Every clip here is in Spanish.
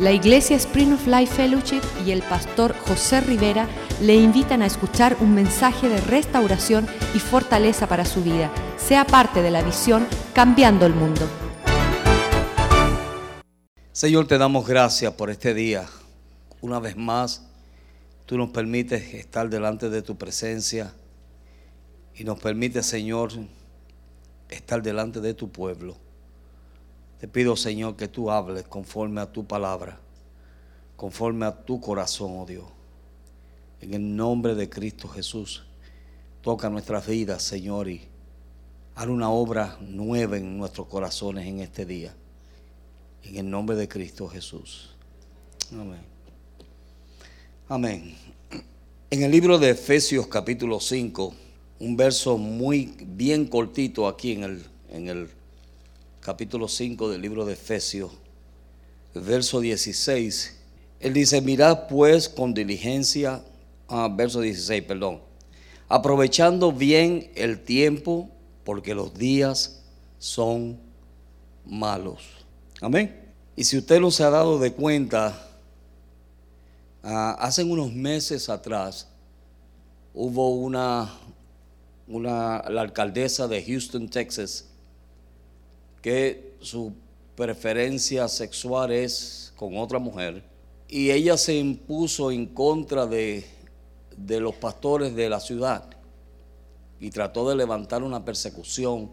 La Iglesia Spring of Life Fellowship y el pastor José Rivera le invitan a escuchar un mensaje de restauración y fortaleza para su vida. Sea parte de la visión Cambiando el Mundo. Señor, te damos gracias por este día. Una vez más, tú nos permites estar delante de tu presencia y nos permite, Señor, estar delante de tu pueblo. Te pido, Señor, que tú hables conforme a tu palabra, conforme a tu corazón, oh Dios. En el nombre de Cristo Jesús, toca nuestras vidas, Señor, y haz una obra nueva en nuestros corazones en este día. En el nombre de Cristo Jesús. Amén. Amén. En el libro de Efesios capítulo 5, un verso muy bien cortito aquí en el, en el capítulo 5 del libro de Efesios, verso 16. Él dice, mirad pues con diligencia, ah, verso 16, perdón, aprovechando bien el tiempo, porque los días son malos. Amén. Y si usted no se ha dado de cuenta, ah, hace unos meses atrás hubo una, una, la alcaldesa de Houston, Texas, que su preferencia sexual es con otra mujer, y ella se impuso en contra de, de los pastores de la ciudad y trató de levantar una persecución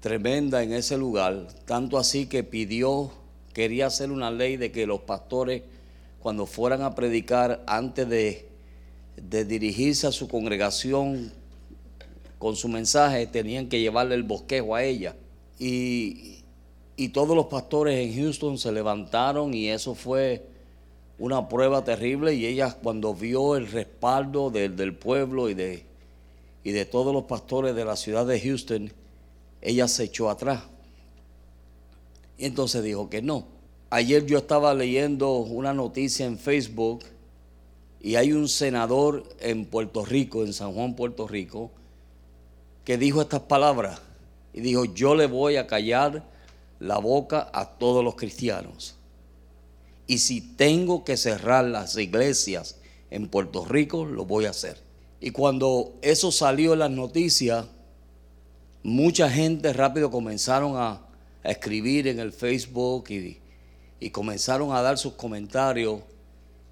tremenda en ese lugar, tanto así que pidió, quería hacer una ley de que los pastores cuando fueran a predicar antes de, de dirigirse a su congregación con su mensaje, tenían que llevarle el bosquejo a ella y, todos los pastores en Houston se levantaron y eso fue una prueba terrible y ella cuando vio el respaldo del, pueblo y de, y de todos los pastores de la ciudad de Houston, ella se echó atrás. Y entonces dijo que no. Ayer yo estaba leyendo una noticia en Facebook y hay un senador en Puerto Rico, en San Juan, Puerto Rico, que dijo estas palabras y dijo, yo le voy a callar la boca a todos los cristianos. Y si tengo que cerrar las iglesias en Puerto Rico, lo voy a hacer. Y cuando eso salió en las noticias, mucha gente rápido comenzaron a, escribir en el Facebook y, y comenzaron a dar sus comentarios.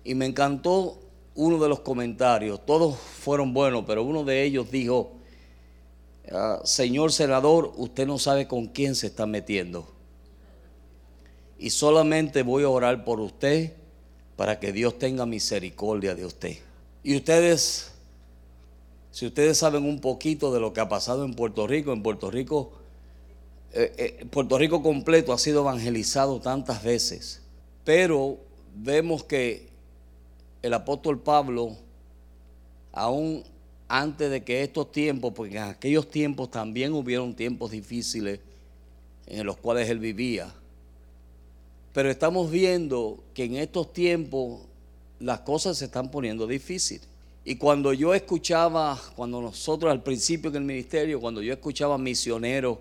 Y me encantó uno de los comentarios. Todos fueron buenos, pero uno de ellos dijo, Ah, señor senador, usted no sabe con quién se está metiendo. Y solamente voy a orar por usted para que Dios tenga misericordia de usted. Y ustedes, si ustedes saben un poquito de lo que ha pasado en Puerto Rico, en Puerto Rico, eh, eh, Puerto Rico completo ha sido evangelizado tantas veces, pero vemos que el apóstol Pablo, aún antes de que estos tiempos, porque en aquellos tiempos también hubieron tiempos difíciles en los cuales él vivía. Pero estamos viendo que en estos tiempos las cosas se están poniendo difíciles. Y cuando yo escuchaba, cuando nosotros al principio del ministerio, cuando yo escuchaba misioneros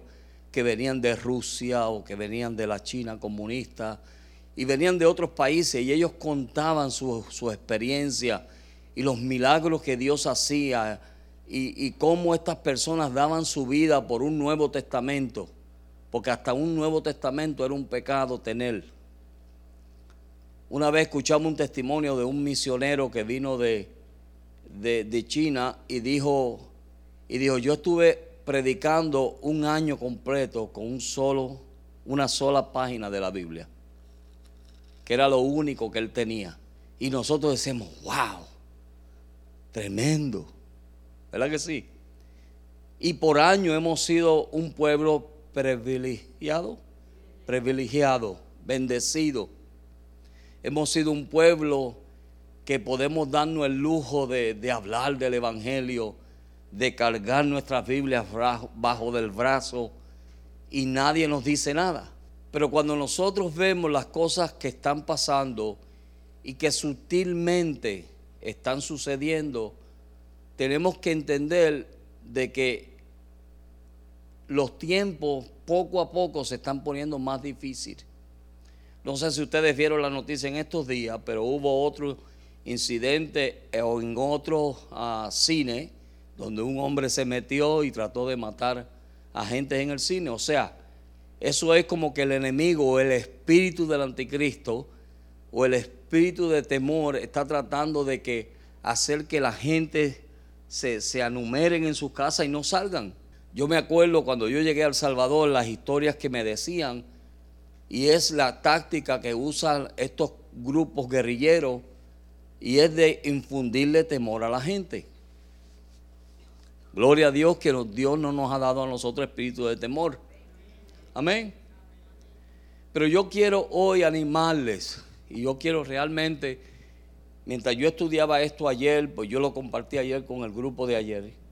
que venían de Rusia o que venían de la China comunista y venían de otros países y ellos contaban su, su experiencia y los milagros que Dios hacía y, cómo estas personas daban su vida por un Nuevo Testamento, porque hasta un Nuevo Testamento era un pecado tener. Una vez escuchamos un testimonio de un misionero que vino de, de, China y dijo, y dijo, yo estuve predicando un año completo con un solo, una sola página de la Biblia, que era lo único que él tenía. Y nosotros decimos, wow, Tremendo. ¿Verdad que sí? Y por año hemos sido un pueblo privilegiado, privilegiado, bendecido. Hemos sido un pueblo que podemos darnos el lujo de, de hablar del Evangelio, de cargar nuestras Biblias bajo del brazo y nadie nos dice nada. Pero cuando nosotros vemos las cosas que están pasando y que sutilmente están sucediendo, tenemos que entender de que los tiempos poco a poco se están poniendo más difíciles. No sé si ustedes vieron la noticia en estos días, pero hubo otro incidente eh, en otro ah, cine donde un hombre se metió y trató de matar a gente en el cine. O sea, eso es como que el enemigo el espíritu del anticristo o el espíritu de temor está tratando de que hacer que la gente se, se anumeren en sus casas y no salgan. Yo me acuerdo cuando yo llegué a El Salvador, las historias que me decían, y es la táctica que usan estos grupos guerrilleros, y es de infundirle temor a la gente. Gloria a Dios que Dios no nos ha dado a nosotros espíritu de temor. Amén. Pero yo quiero hoy animarles, y yo quiero realmente, mientras yo estudiaba esto ayer, pues yo lo compartí ayer con el grupo de ayer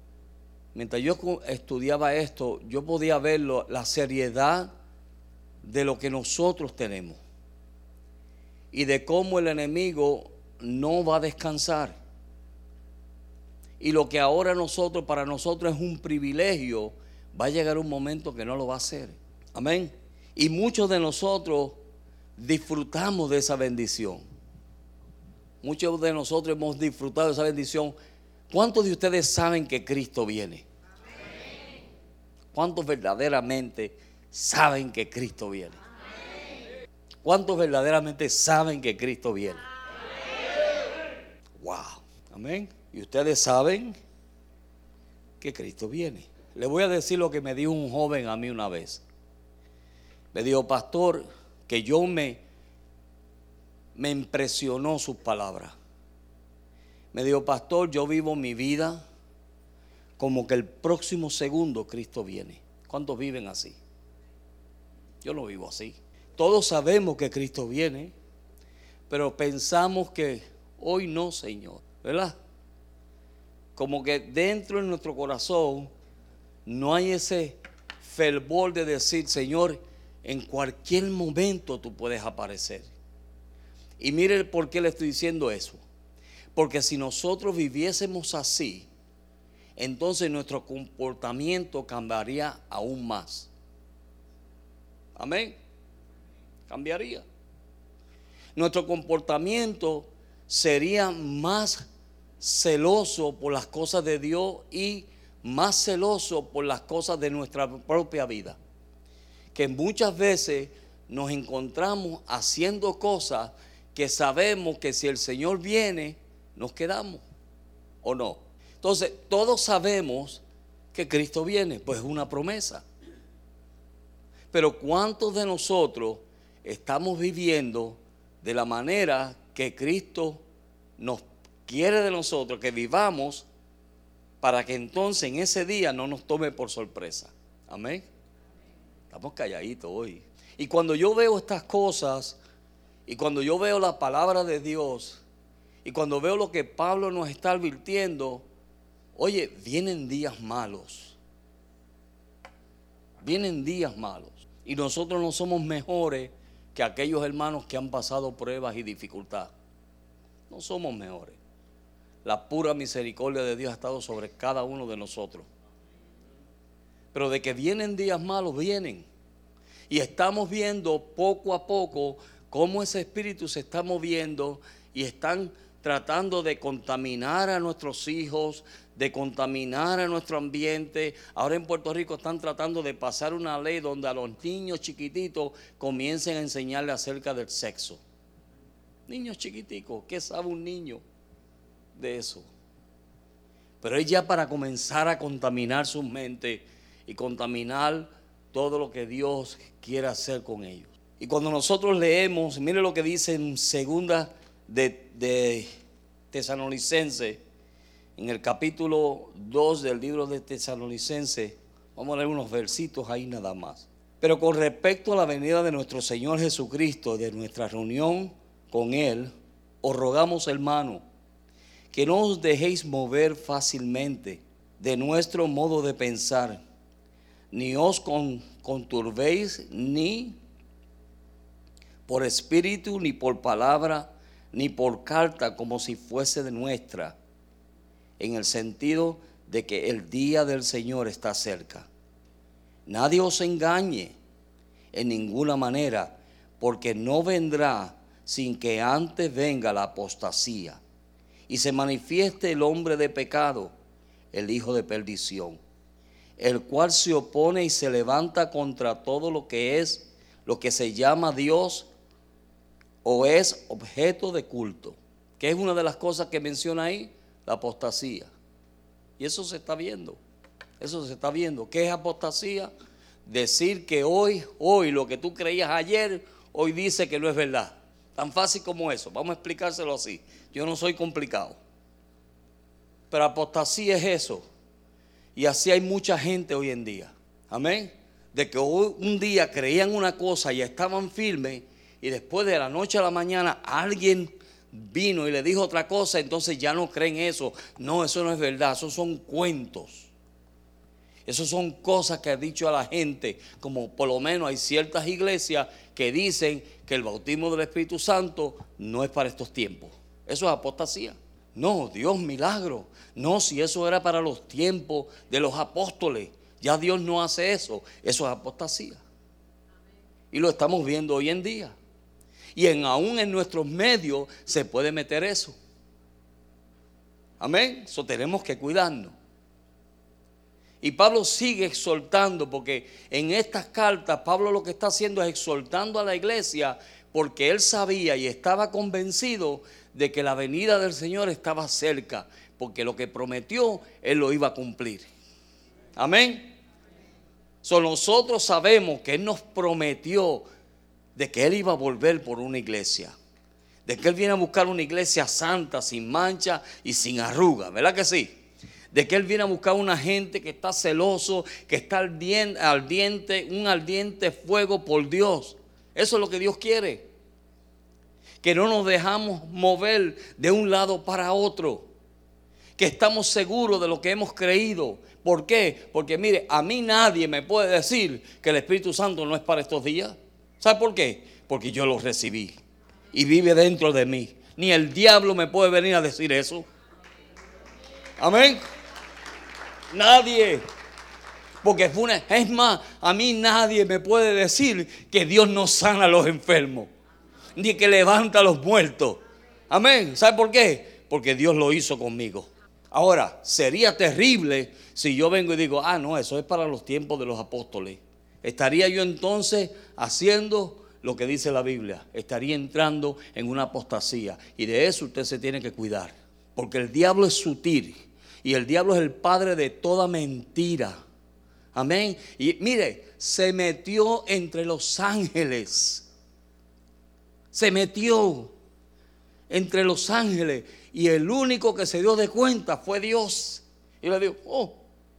mientras yo estudiaba esto, yo podía ver la seriedad de lo que nosotros tenemos y de cómo el enemigo no va a descansar. Y lo que ahora nosotros, para nosotros es un privilegio, va a llegar un momento que no lo va a hacer. Amén. Y muchos de nosotros disfrutamos de esa bendición. Muchos de nosotros hemos disfrutado de esa bendición ¿Cuántos de ustedes saben que Cristo viene? ¿Cuántos verdaderamente saben que Cristo viene? ¿Cuántos verdaderamente saben que Cristo viene? Wow. Amén. Y ustedes saben que Cristo viene. Le voy a decir lo que me dijo un joven a mí una vez. Me dijo, pastor, que yo me, me impresionó sus palabras. Me dijo, pastor, yo vivo mi vida como que el próximo segundo Cristo viene. ¿Cuántos viven así? Yo no vivo así. Todos sabemos que Cristo viene, pero pensamos que hoy no, Señor, ¿verdad? Como que dentro de nuestro corazón no hay ese fervor de decir, Señor, en cualquier momento tú puedes aparecer. Y mire por qué le estoy diciendo eso. Porque si nosotros viviésemos así, entonces nuestro comportamiento cambiaría aún más. Amén. Cambiaría. Nuestro comportamiento sería más celoso por las cosas de Dios y más celoso por las cosas de nuestra propia vida. Que muchas veces nos encontramos haciendo cosas que sabemos que si el Señor viene, nos quedamos o no. Entonces, todos sabemos que Cristo viene, pues es una promesa. Pero ¿cuántos de nosotros estamos viviendo de la manera que Cristo nos quiere de nosotros, que vivamos para que entonces en ese día no nos tome por sorpresa? Amén. Estamos calladitos hoy. Y cuando yo veo estas cosas y cuando yo veo la palabra de Dios, y cuando veo lo que Pablo nos está advirtiendo, oye, vienen días malos. Vienen días malos. Y nosotros no somos mejores que aquellos hermanos que han pasado pruebas y dificultades. No somos mejores. La pura misericordia de Dios ha estado sobre cada uno de nosotros. Pero de que vienen días malos, vienen. Y estamos viendo poco a poco cómo ese espíritu se está moviendo y están tratando de contaminar a nuestros hijos, de contaminar a nuestro ambiente. Ahora en Puerto Rico están tratando de pasar una ley donde a los niños chiquititos comiencen a enseñarles acerca del sexo. Niños chiquiticos, ¿qué sabe un niño de eso? Pero es ya para comenzar a contaminar su mente y contaminar todo lo que Dios quiere hacer con ellos. Y cuando nosotros leemos, mire lo que dice en segunda de, de Tesalonicense, en el capítulo 2 del libro de Tesalonicense, vamos a leer unos versitos ahí nada más. Pero con respecto a la venida de nuestro Señor Jesucristo, de nuestra reunión con Él, os rogamos, hermano, que no os dejéis mover fácilmente de nuestro modo de pensar, ni os conturbéis ni por espíritu, ni por palabra, ni por carta como si fuese de nuestra, en el sentido de que el día del Señor está cerca. Nadie os engañe en ninguna manera, porque no vendrá sin que antes venga la apostasía y se manifieste el hombre de pecado, el hijo de perdición, el cual se opone y se levanta contra todo lo que es, lo que se llama Dios o es objeto de culto, que es una de las cosas que menciona ahí, la apostasía. Y eso se está viendo, eso se está viendo. ¿Qué es apostasía? Decir que hoy, hoy, lo que tú creías ayer, hoy dice que no es verdad. Tan fácil como eso. Vamos a explicárselo así. Yo no soy complicado. Pero apostasía es eso. Y así hay mucha gente hoy en día. Amén. De que hoy, un día creían una cosa y estaban firmes y después de la noche a la mañana alguien vino y le dijo otra cosa, entonces ya no creen eso. No, eso no es verdad, esos son cuentos. Esas son cosas que ha dicho a la gente, como por lo menos hay ciertas iglesias que dicen que el bautismo del Espíritu Santo no es para estos tiempos. Eso es apostasía. No, Dios milagro. No, si eso era para los tiempos de los apóstoles. Ya Dios no hace eso. Eso es apostasía. Y lo estamos viendo hoy en día. Y en, aún en nuestros medios se puede meter eso. Amén. Eso tenemos que cuidarnos. Y Pablo sigue exhortando, porque en estas cartas Pablo lo que está haciendo es exhortando a la iglesia, porque él sabía y estaba convencido de que la venida del Señor estaba cerca, porque lo que prometió, él lo iba a cumplir. Amén. So, nosotros sabemos que Él nos prometió de que Él iba a volver por una iglesia. De que Él viene a buscar una iglesia santa, sin mancha y sin arruga. ¿Verdad que sí? de que Él viene a buscar una gente que está celoso, que está ardiente, un ardiente fuego por Dios. Eso es lo que Dios quiere. Que no nos dejamos mover de un lado para otro. Que estamos seguros de lo que hemos creído. ¿Por qué? Porque mire, a mí nadie me puede decir que el Espíritu Santo no es para estos días. ¿Sabe por qué? Porque yo lo recibí y vive dentro de mí. Ni el diablo me puede venir a decir eso. Amén. Nadie. Porque fue una, es más, a mí nadie me puede decir que Dios no sana a los enfermos, ni que levanta a los muertos. Amén. ¿Sabe por qué? Porque Dios lo hizo conmigo. Ahora, sería terrible si yo vengo y digo, ah, no, eso es para los tiempos de los apóstoles. Estaría yo entonces haciendo lo que dice la Biblia. Estaría entrando en una apostasía. Y de eso usted se tiene que cuidar. Porque el diablo es sutil. Y el diablo es el padre de toda mentira. Amén. Y mire, se metió entre los ángeles. Se metió entre los ángeles. Y el único que se dio de cuenta fue Dios. Y le dijo, oh,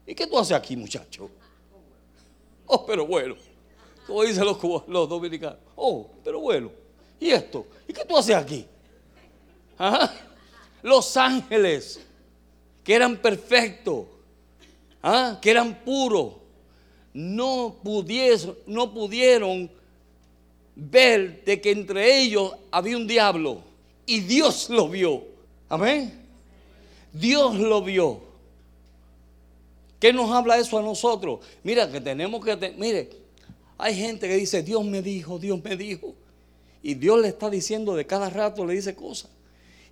¿y qué tú haces aquí, muchacho? Oh, pero bueno. Como dicen los, dominicanos. Oh, pero bueno. ¿Y esto? ¿Y qué tú haces aquí? Los ángeles que eran perfectos, ¿ah? que eran puros, no, no pudieron ver de que entre ellos había un diablo. Y Dios lo vio. Amén. Dios lo vio. ¿Qué nos habla eso a nosotros? Mira que tenemos que... mire, hay gente que dice, Dios me dijo, Dios me dijo. Y Dios le está diciendo de cada rato, le dice cosas.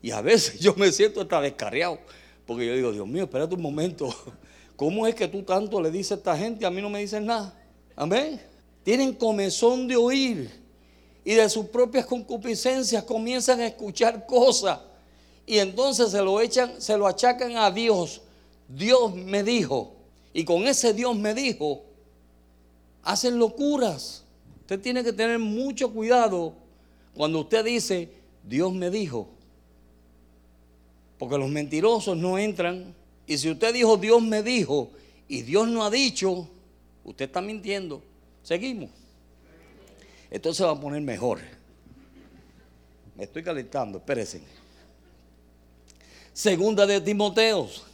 Y a veces yo me siento hasta descarriado. Porque yo digo, Dios mío, espérate un momento. ¿Cómo es que tú tanto le dices a esta gente y a mí no me dices nada? Amén. Tienen comezón de oír y de sus propias concupiscencias comienzan a escuchar cosas y entonces se lo echan, se lo achacan a Dios. Dios me dijo y con ese Dios me dijo hacen locuras. Usted tiene que tener mucho cuidado cuando usted dice Dios me dijo. Porque los mentirosos no entran. Y si usted dijo, Dios me dijo, y Dios no ha dicho, usted está mintiendo. Seguimos. Esto se va a poner mejor. Me estoy calentando, espérense. Segunda de Timoteos.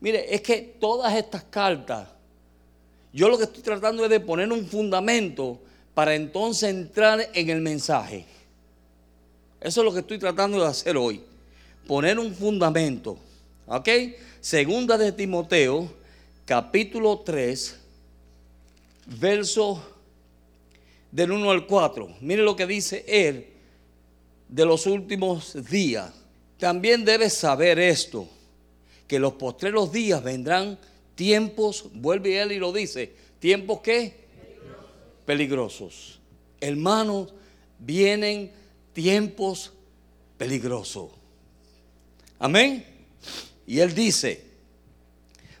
Mire, es que todas estas cartas, yo lo que estoy tratando es de poner un fundamento para entonces entrar en el mensaje. Eso es lo que estoy tratando de hacer hoy poner un fundamento. ¿Ok? Segunda de Timoteo, capítulo 3, verso del 1 al 4. Mire lo que dice él de los últimos días. También debes saber esto, que los postreros días vendrán tiempos, vuelve él y lo dice, tiempos? Peligrosos. Peligrosos. Hermanos, vienen tiempos peligrosos. Amén. Y él dice,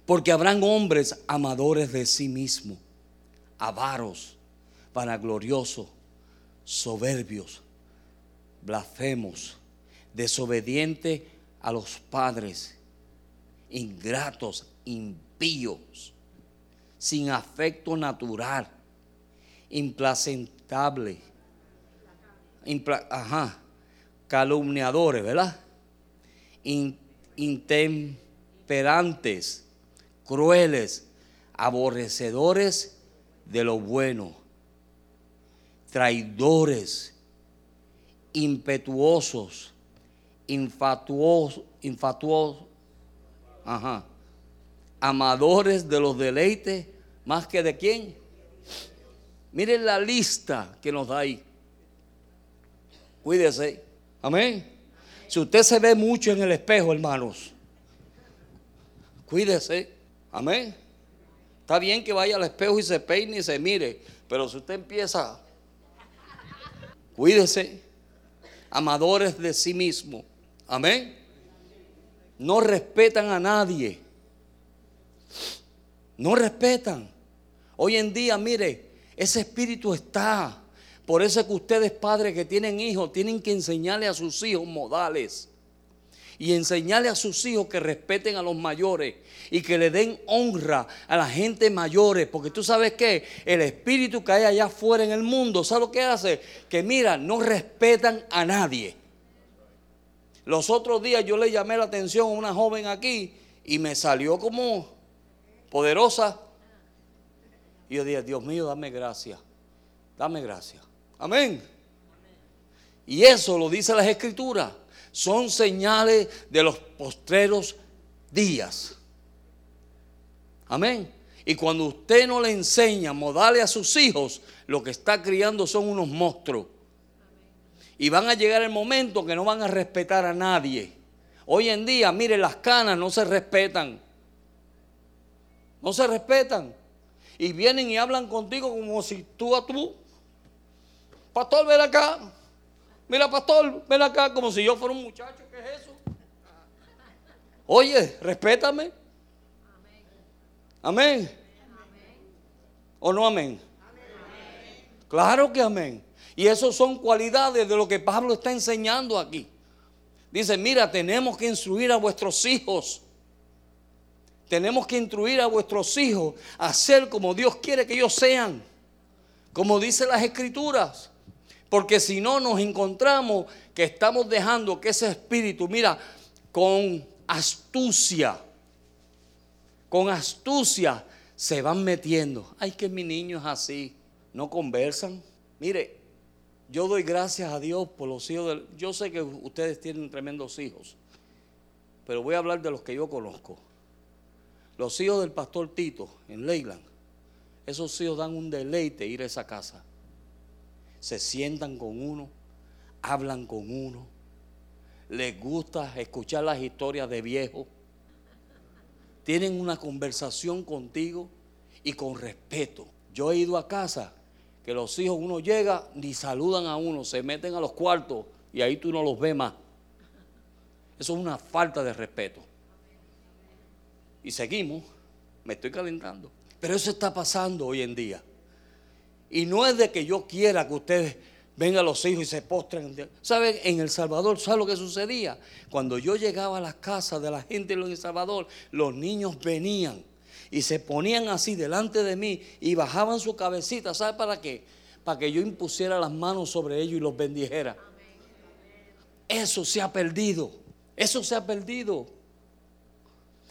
porque habrán hombres amadores de sí mismos, avaros, vanagloriosos, soberbios, blasfemos, desobedientes a los padres, ingratos, impíos, sin afecto natural, implacentable, calumniadores, ¿verdad? intemperantes, crueles, aborrecedores de lo bueno, traidores, impetuosos, infatuosos, amadores de los deleites, más que de quién. Miren la lista que nos da ahí. Cuídese. Amén. Si usted se ve mucho en el espejo, hermanos, cuídese. Amén. Está bien que vaya al espejo y se peine y se mire, pero si usted empieza, cuídese. Amadores de sí mismo. Amén. No respetan a nadie. No respetan. Hoy en día, mire, ese espíritu está. Por eso es que ustedes padres que tienen hijos tienen que enseñarle a sus hijos modales. Y enseñarle a sus hijos que respeten a los mayores y que le den honra a la gente mayores. Porque tú sabes que el espíritu que hay allá afuera en el mundo, ¿sabes lo que hace? Que mira, no respetan a nadie. Los otros días yo le llamé la atención a una joven aquí y me salió como poderosa. Y yo dije, Dios mío, dame gracia. Dame gracia. Amén. Y eso lo dice las escrituras. Son señales de los postreros días. Amén. Y cuando usted no le enseña modales a sus hijos, lo que está criando son unos monstruos. Y van a llegar el momento que no van a respetar a nadie. Hoy en día, mire, las canas no se respetan. No se respetan. Y vienen y hablan contigo como si tú a tú Pastor, ven acá. Mira, pastor, ven acá, como si yo fuera un muchacho. ¿Qué es eso? Oye, respétame. Amén. ¿O no amén? Claro que amén. Y eso son cualidades de lo que Pablo está enseñando aquí. Dice, mira, tenemos que instruir a vuestros hijos. Tenemos que instruir a vuestros hijos a ser como Dios quiere que ellos sean. Como dice las escrituras. Porque si no nos encontramos que estamos dejando que ese espíritu, mira, con astucia, con astucia se van metiendo. Ay, que mi niño es así. No conversan. Mire, yo doy gracias a Dios por los hijos del... Yo sé que ustedes tienen tremendos hijos, pero voy a hablar de los que yo conozco. Los hijos del pastor Tito en Leyland. Esos hijos dan un deleite ir a esa casa se sientan con uno, hablan con uno, les gusta escuchar las historias de viejos, tienen una conversación contigo y con respeto. Yo he ido a casa que los hijos uno llega ni saludan a uno, se meten a los cuartos y ahí tú no los ves más. Eso es una falta de respeto. Y seguimos, me estoy calentando. Pero eso está pasando hoy en día. Y no es de que yo quiera que ustedes vengan los hijos y se postren. ¿Saben? En El Salvador, ¿sabe lo que sucedía? Cuando yo llegaba a las casas de la gente en El Salvador, los niños venían y se ponían así delante de mí y bajaban su cabecita. ¿Sabe para qué? Para que yo impusiera las manos sobre ellos y los bendijera. Eso se ha perdido. Eso se ha perdido.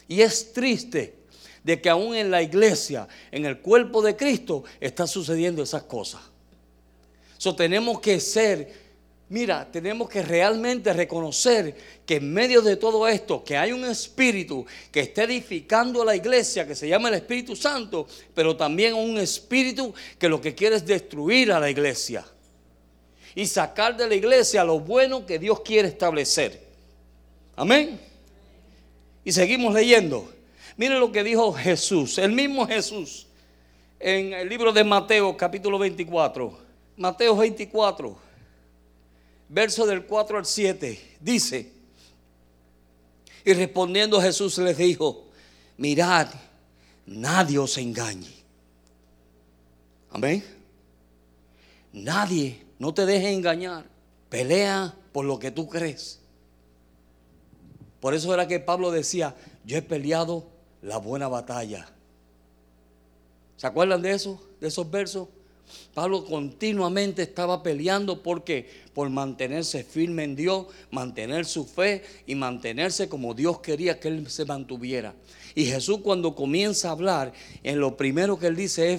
Y es triste de que aún en la iglesia, en el cuerpo de Cristo, está sucediendo esas cosas. So, tenemos que ser Mira, tenemos que realmente reconocer que en medio de todo esto, que hay un espíritu que está edificando la iglesia, que se llama el Espíritu Santo, pero también un espíritu que lo que quiere es destruir a la iglesia y sacar de la iglesia lo bueno que Dios quiere establecer. Amén. Y seguimos leyendo. Miren lo que dijo Jesús, el mismo Jesús, en el libro de Mateo capítulo 24. Mateo 24 verso del 4 al 7, dice, y respondiendo Jesús les dijo, mirad, nadie os engañe. Amén. Nadie, no te deje engañar. Pelea por lo que tú crees. Por eso era que Pablo decía, yo he peleado la buena batalla. ¿Se acuerdan de eso? De esos versos. Pablo continuamente estaba peleando porque por mantenerse firme en Dios, mantener su fe y mantenerse como Dios quería que él se mantuviera. Y Jesús cuando comienza a hablar, en lo primero que él dice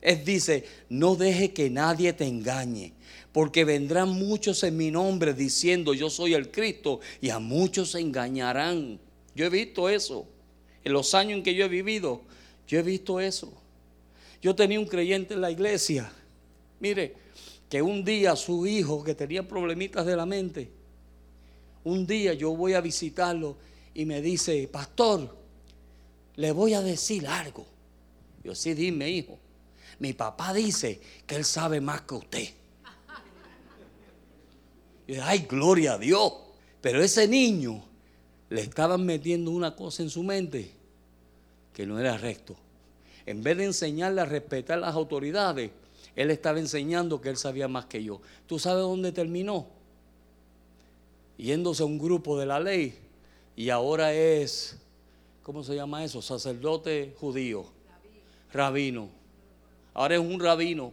es, dice, no deje que nadie te engañe, porque vendrán muchos en mi nombre diciendo yo soy el Cristo y a muchos se engañarán. Yo he visto eso. En los años en que yo he vivido, yo he visto eso. Yo tenía un creyente en la iglesia. Mire, que un día su hijo que tenía problemitas de la mente, un día yo voy a visitarlo y me dice, pastor, le voy a decir algo. Yo sí, dime, hijo. Mi papá dice que él sabe más que usted. Y ay, gloria a Dios. Pero ese niño le estaban metiendo una cosa en su mente que no era recto en vez de enseñarle a respetar las autoridades, él estaba enseñando que él sabía más que yo. ¿Tú sabes dónde terminó? Yéndose a un grupo de la ley y ahora es, ¿cómo se llama eso? Sacerdote judío, rabino. Ahora es un rabino.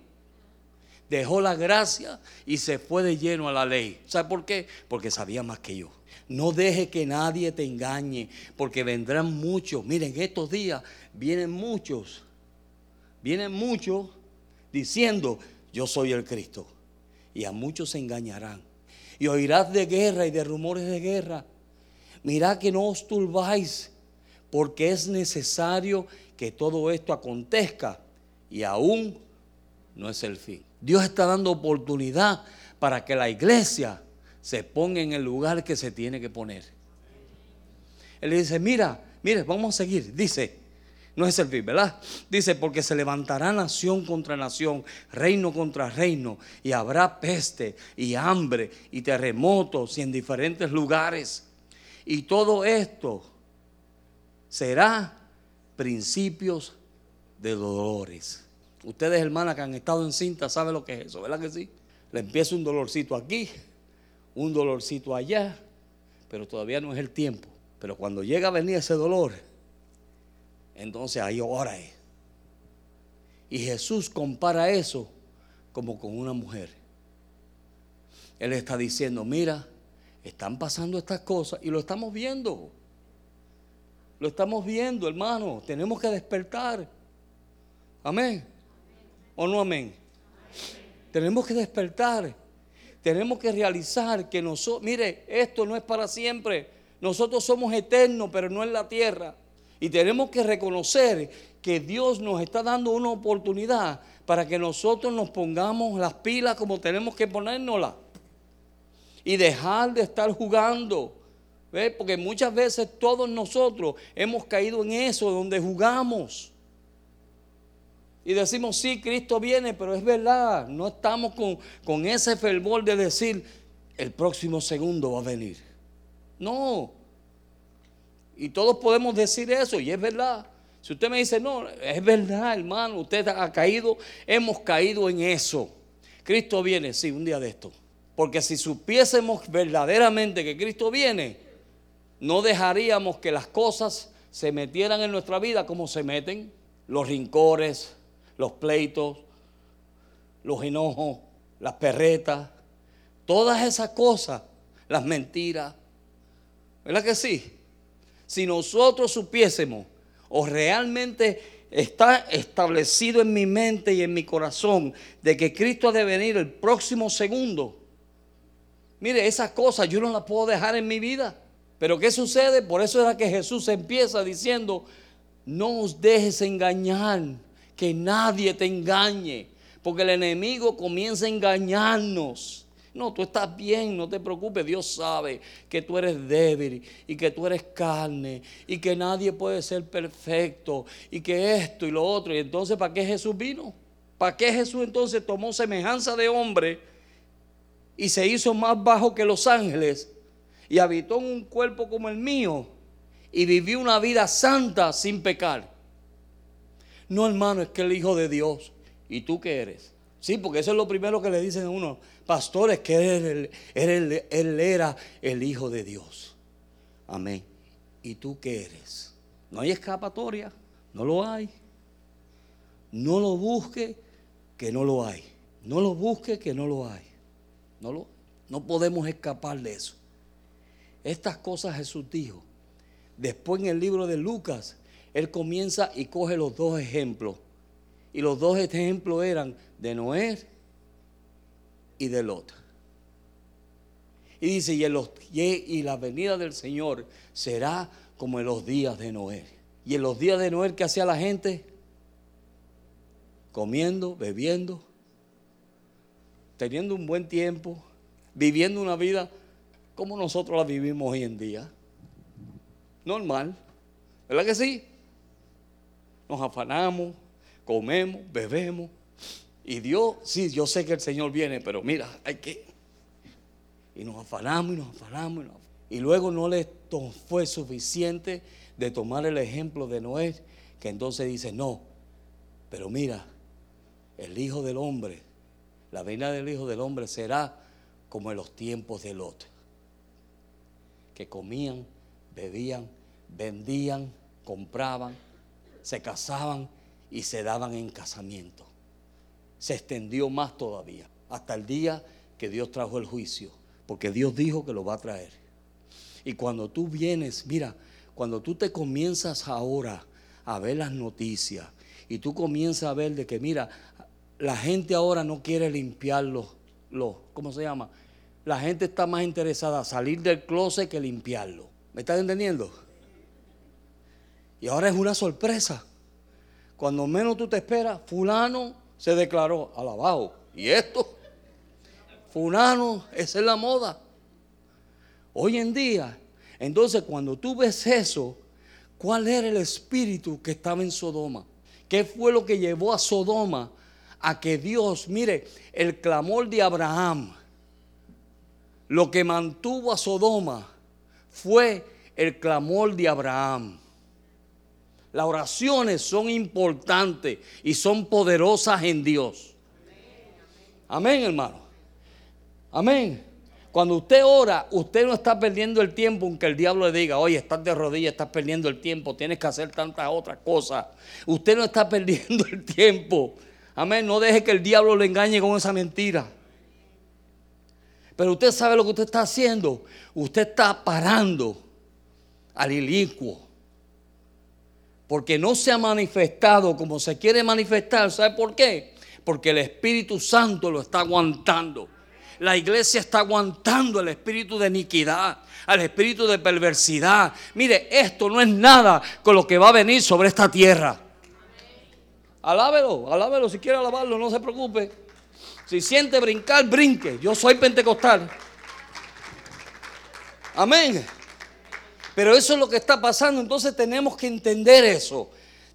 Dejó la gracia y se fue de lleno a la ley. ¿Sabe por qué? Porque sabía más que yo. No deje que nadie te engañe, porque vendrán muchos. Miren, estos días vienen muchos, vienen muchos diciendo, yo soy el Cristo. Y a muchos se engañarán. Y oirás de guerra y de rumores de guerra. Mirad que no os turbáis, porque es necesario que todo esto acontezca. Y aún no es el fin. Dios está dando oportunidad para que la iglesia se ponga en el lugar que se tiene que poner. Él le dice, mira, mire, vamos a seguir. Dice, no es el fin, ¿verdad? Dice, porque se levantará nación contra nación, reino contra reino, y habrá peste y hambre y terremotos y en diferentes lugares. Y todo esto será principios de dolores. Ustedes, hermanas que han estado en cinta, saben lo que es eso, ¿verdad que sí? Le empieza un dolorcito aquí, un dolorcito allá, pero todavía no es el tiempo. Pero cuando llega a venir ese dolor, entonces ahí ora. Y Jesús compara eso como con una mujer. Él está diciendo, mira, están pasando estas cosas y lo estamos viendo. Lo estamos viendo, hermano. Tenemos que despertar. Amén. ¿O no amén? Tenemos que despertar tenemos que realizar que nosotros, mire, esto no es para siempre. Nosotros somos eternos, pero no en la tierra. Y tenemos que reconocer que Dios nos está dando una oportunidad para que nosotros nos pongamos las pilas como tenemos que ponérnoslas. Y dejar de estar jugando. Porque muchas veces todos nosotros hemos caído en eso, donde jugamos. Y decimos, sí, Cristo viene, pero es verdad, no estamos con, con ese fervor de decir, el próximo segundo va a venir. No. Y todos podemos decir eso, y es verdad. Si usted me dice, no, es verdad, hermano, usted ha caído, hemos caído en eso. Cristo viene, sí, un día de esto. Porque si supiésemos verdaderamente que Cristo viene, no dejaríamos que las cosas se metieran en nuestra vida como se meten los rincores, los pleitos, los enojos, las perretas, todas esas cosas, las mentiras. ¿Verdad que sí? Si nosotros supiésemos o realmente está establecido en mi mente y en mi corazón de que Cristo ha de venir el próximo segundo, Mire, esas cosas yo no las puedo dejar en mi vida. Pero ¿qué sucede? Por eso era que Jesús empieza diciendo, no os dejes engañar, que nadie te engañe, porque el enemigo comienza a engañarnos. No, tú estás bien, no te preocupes. Dios sabe que tú eres débil y que tú eres carne y que nadie puede ser perfecto y que esto y lo otro. Y entonces, ¿para qué Jesús vino? ¿Para qué Jesús entonces tomó semejanza de hombre y se hizo más bajo que los ángeles y habitó en un cuerpo como el mío y vivió una vida santa sin pecar? No, hermano, es que el Hijo de Dios. ¿Y tú qué eres? Sí, porque eso es lo primero que le dicen a uno. Pastores, que él, él, él era el Hijo de Dios. Amén. ¿Y tú qué eres? No hay escapatoria. No lo hay. No lo busque que no lo hay. No lo busque que no lo hay. No, lo, no podemos escapar de eso. Estas cosas Jesús dijo. Después en el libro de Lucas, él comienza y coge los dos ejemplos. Y los dos ejemplos eran de Noé y de Lot. Y dice, y, y la venida del Señor será como en los días de Noé. Y en los días de Noé, ¿qué hacía la gente? Comiendo, bebiendo, teniendo un buen tiempo, viviendo una vida como nosotros la vivimos hoy en día. Normal. ¿Verdad que sí? Nos afanamos, comemos, bebemos. Y Dios, sí, yo sé que el Señor viene, pero mira, hay que... Y nos afanamos y nos afanamos. Y, luego no le fue suficiente de tomar el ejemplo de Noé, que entonces dice, no, pero mira, el Hijo del Hombre, la venida del Hijo del Hombre será como en los tiempos de Lot, que comían, bebían, vendían, compraban, se casaban y se daban en casamiento. Se extendió más todavía, hasta el día que Dios trajo el juicio, porque Dios dijo que lo va a traer. Y cuando tú vienes, mira, cuando tú te comienzas ahora a ver las noticias y tú comienzas a ver de que, mira, la gente ahora no quiere limpiar los, los ¿cómo se llama? La gente está más interesada en salir del closet que limpiarlo. ¿Me estás entendiendo? Y ahora es una sorpresa. Cuando menos tú te esperas, fulano se declaró alabado. ¿Y esto? Fulano, esa es la moda. Hoy en día, entonces cuando tú ves eso, ¿cuál era el espíritu que estaba en Sodoma? ¿Qué fue lo que llevó a Sodoma a que Dios, mire, el clamor de Abraham, lo que mantuvo a Sodoma fue el clamor de Abraham. Las oraciones son importantes y son poderosas en Dios. Amén, hermano. Amén. Cuando usted ora, usted no está perdiendo el tiempo aunque el diablo le diga, oye, estás de rodillas, estás perdiendo el tiempo, tienes que hacer tantas otras cosas. Usted no está perdiendo el tiempo. Amén. No deje que el diablo le engañe con esa mentira. Pero usted sabe lo que usted está haciendo. Usted está parando al ilicuo porque no se ha manifestado como se quiere manifestar. ¿Sabe por qué? Porque el Espíritu Santo lo está aguantando. La iglesia está aguantando el espíritu de iniquidad, al espíritu de perversidad. Mire, esto no es nada con lo que va a venir sobre esta tierra. Alábelo, alábelo, si quiere alabarlo, no se preocupe. Si siente brincar, brinque. Yo soy pentecostal. Amén. Pero eso es lo que está pasando, entonces tenemos que entender eso.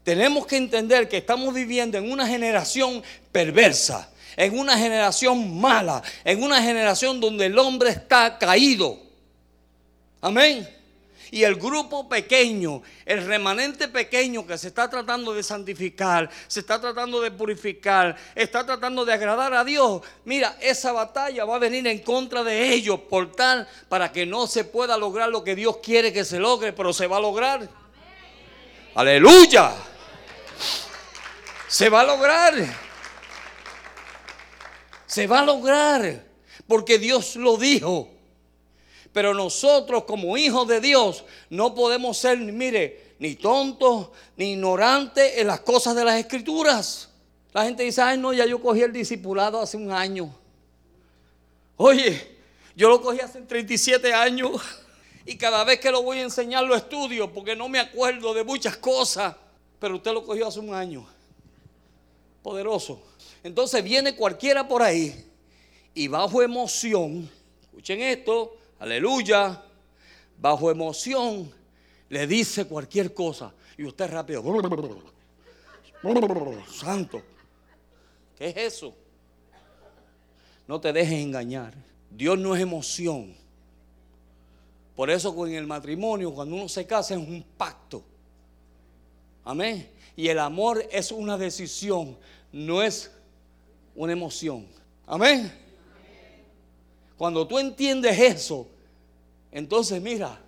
Tenemos que entender que estamos viviendo en una generación perversa, en una generación mala, en una generación donde el hombre está caído. Amén. Y el grupo pequeño, el remanente pequeño que se está tratando de santificar, se está tratando de purificar, está tratando de agradar a Dios. Mira, esa batalla va a venir en contra de ellos por tal para que no se pueda lograr lo que Dios quiere que se logre, pero se va a lograr. Aleluya. Se va a lograr. Se va a lograr. Porque Dios lo dijo. Pero nosotros como hijos de Dios no podemos ser, mire, ni tontos ni ignorantes en las cosas de las escrituras. La gente dice, ay no, ya yo cogí el discipulado hace un año. Oye, Yo lo cogí hace 37 años y cada vez que lo voy a enseñar lo estudio porque no me acuerdo de muchas cosas. Pero usted lo cogió hace un año. Poderoso. Entonces viene cualquiera por ahí y bajo emoción, escuchen esto, aleluya, bajo emoción le dice cualquier cosa y usted rápido, santo, ¿qué es eso? No te dejes engañar. Dios no es emoción. Por eso en el matrimonio, cuando uno se casa, es un pacto. Amén. Y el amor es una decisión, no es una emoción. Amén. Cuando tú entiendes eso, entonces mira,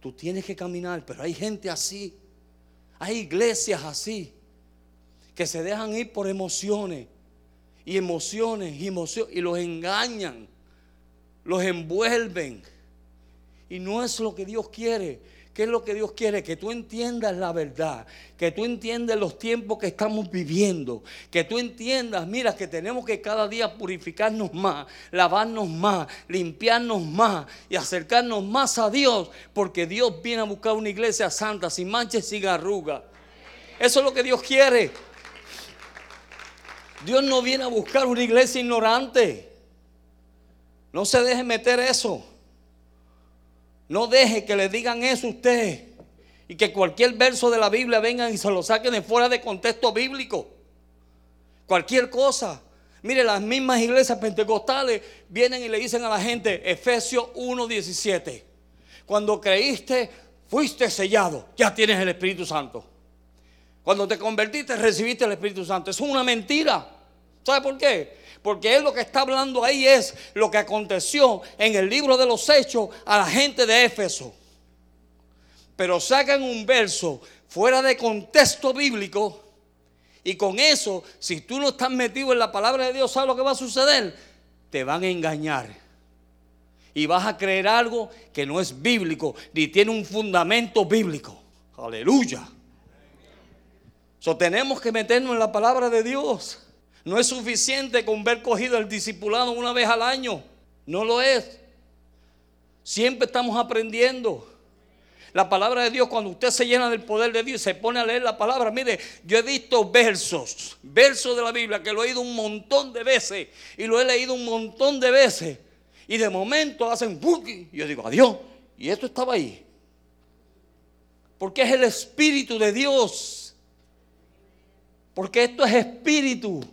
tú tienes que caminar, pero hay gente así, hay iglesias así, que se dejan ir por emociones y emociones y emociones y los engañan, los envuelven. Y no es lo que Dios quiere. ¿Qué es lo que Dios quiere? Que tú entiendas la verdad, que tú entiendas los tiempos que estamos viviendo, que tú entiendas, mira, que tenemos que cada día purificarnos más, lavarnos más, limpiarnos más y acercarnos más a Dios, porque Dios viene a buscar una iglesia santa, sin manches, sin arruga. Eso es lo que Dios quiere. Dios no viene a buscar una iglesia ignorante. No se deje meter eso. No deje que le digan eso a usted y que cualquier verso de la Biblia vengan y se lo saquen de fuera de contexto bíblico. Cualquier cosa. Mire, las mismas iglesias pentecostales vienen y le dicen a la gente, Efesios 1:17, cuando creíste, fuiste sellado, ya tienes el Espíritu Santo. Cuando te convertiste, recibiste el Espíritu Santo. Es una mentira. ¿Sabe por qué? Porque él lo que está hablando ahí es lo que aconteció en el libro de los hechos a la gente de Éfeso. Pero sacan un verso fuera de contexto bíblico y con eso, si tú no estás metido en la palabra de Dios, ¿sabes lo que va a suceder? Te van a engañar. Y vas a creer algo que no es bíblico, ni tiene un fundamento bíblico. Aleluya. So, tenemos que meternos en la palabra de Dios. No es suficiente con ver cogido el discipulado una vez al año. No lo es. Siempre estamos aprendiendo. La palabra de Dios, cuando usted se llena del poder de Dios, se pone a leer la palabra. Mire, yo he visto versos, versos de la Biblia que lo he oído un montón de veces y lo he leído un montón de veces. Y de momento hacen y yo digo, adiós. Y esto estaba ahí. Porque es el Espíritu de Dios. Porque esto es Espíritu.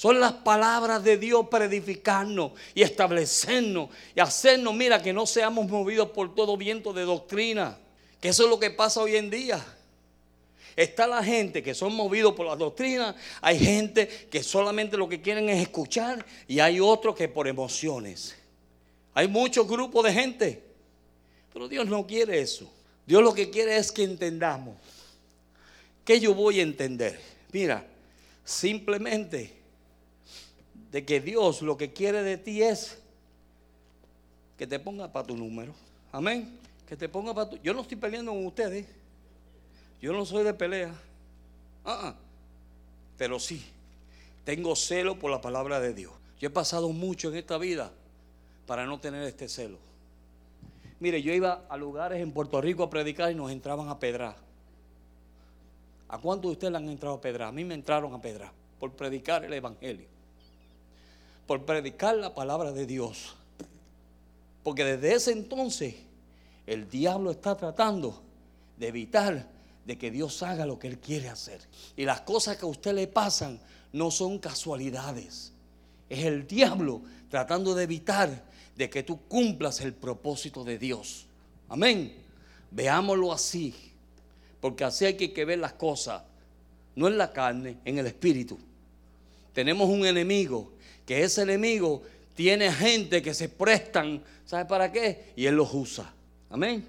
Son las palabras de Dios para edificarnos y establecernos y hacernos, mira, que no seamos movidos por todo viento de doctrina. Que eso es lo que pasa hoy en día. Está la gente que son movidos por la doctrina, hay gente que solamente lo que quieren es escuchar y hay otros que por emociones. Hay muchos grupos de gente, pero Dios no quiere eso. Dios lo que quiere es que entendamos. ¿Qué yo voy a entender? Mira, simplemente de que Dios lo que quiere de ti es que te ponga para tu número. Amén. Que te ponga para tu... Yo no estoy peleando con ustedes. Yo no soy de pelea. Ah. pero sí, tengo celo por la palabra de Dios. Yo he pasado mucho en esta vida para no tener este celo. Mire, yo iba a lugares en Puerto Rico a predicar y nos entraban a pedrar. ¿A cuántos de ustedes le han entrado a pedrar? A mí me entraron a pedrar por predicar el Evangelio por predicar la palabra de Dios. Porque desde ese entonces el diablo está tratando de evitar de que Dios haga lo que Él quiere hacer. Y las cosas que a usted le pasan no son casualidades. Es el diablo tratando de evitar de que tú cumplas el propósito de Dios. Amén. Veámoslo así. Porque así hay que ver las cosas. No en la carne, en el espíritu. Tenemos un enemigo que ese enemigo tiene gente que se prestan, ¿sabe para qué? Y él los usa. Amén.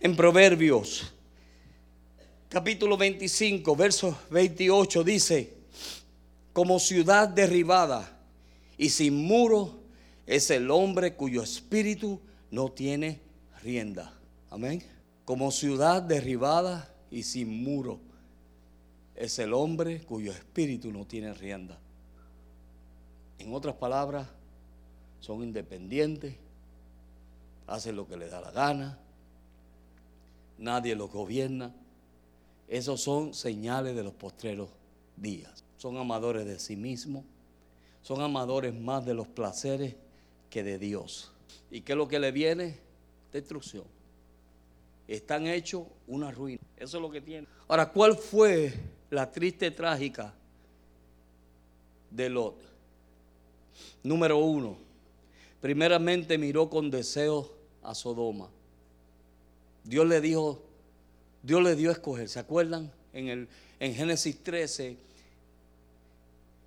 En Proverbios, capítulo 25, verso 28 dice, como ciudad derribada y sin muro es el hombre cuyo espíritu no tiene rienda. Amén. Como ciudad derribada y sin muro es el hombre cuyo espíritu no tiene rienda. En otras palabras, son independientes, hacen lo que les da la gana, nadie los gobierna. Esos son señales de los postreros días. Son amadores de sí mismos, son amadores más de los placeres que de Dios. ¿Y qué es lo que le viene? Destrucción. Están hechos una ruina. Eso es lo que tienen. Ahora, ¿cuál fue la triste trágica de Lot? Número uno, primeramente miró con deseo a Sodoma. Dios le dijo, Dios le dio a escoger. ¿Se acuerdan? En, el, en Génesis 13,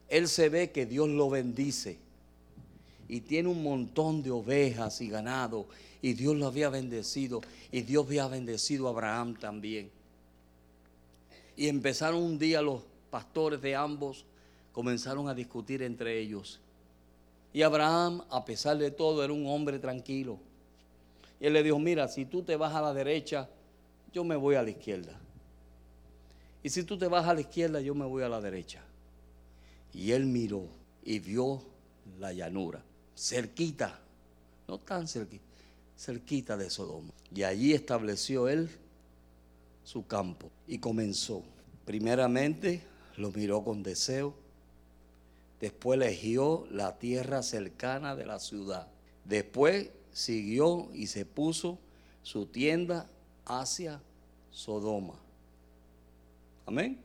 él se ve que Dios lo bendice y tiene un montón de ovejas y ganado y Dios lo había bendecido y Dios había bendecido a Abraham también. Y empezaron un día los pastores de ambos, comenzaron a discutir entre ellos. Y Abraham, a pesar de todo, era un hombre tranquilo. Y él le dijo, mira, si tú te vas a la derecha, yo me voy a la izquierda. Y si tú te vas a la izquierda, yo me voy a la derecha. Y él miró y vio la llanura, cerquita, no tan cerquita, cerquita de Sodoma. Y allí estableció él su campo y comenzó. Primeramente lo miró con deseo, después eligió la tierra cercana de la ciudad, después siguió y se puso su tienda hacia Sodoma. Amén.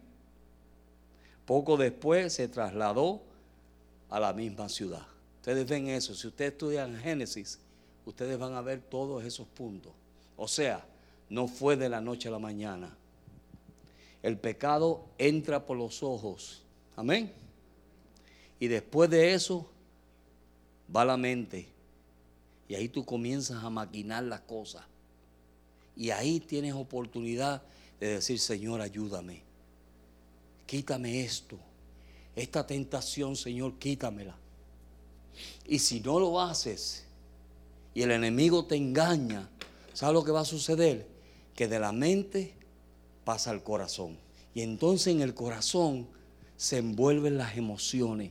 Poco después se trasladó a la misma ciudad. Ustedes ven eso. Si ustedes estudian Génesis, ustedes van a ver todos esos puntos. O sea, no fue de la noche a la mañana. El pecado entra por los ojos. Amén. Y después de eso va la mente. Y ahí tú comienzas a maquinar las cosas. Y ahí tienes oportunidad de decir, Señor, ayúdame. Quítame esto. Esta tentación, Señor, quítamela. Y si no lo haces y el enemigo te engaña, ¿sabes lo que va a suceder? Que de la mente pasa al corazón. Y entonces en el corazón se envuelven las emociones.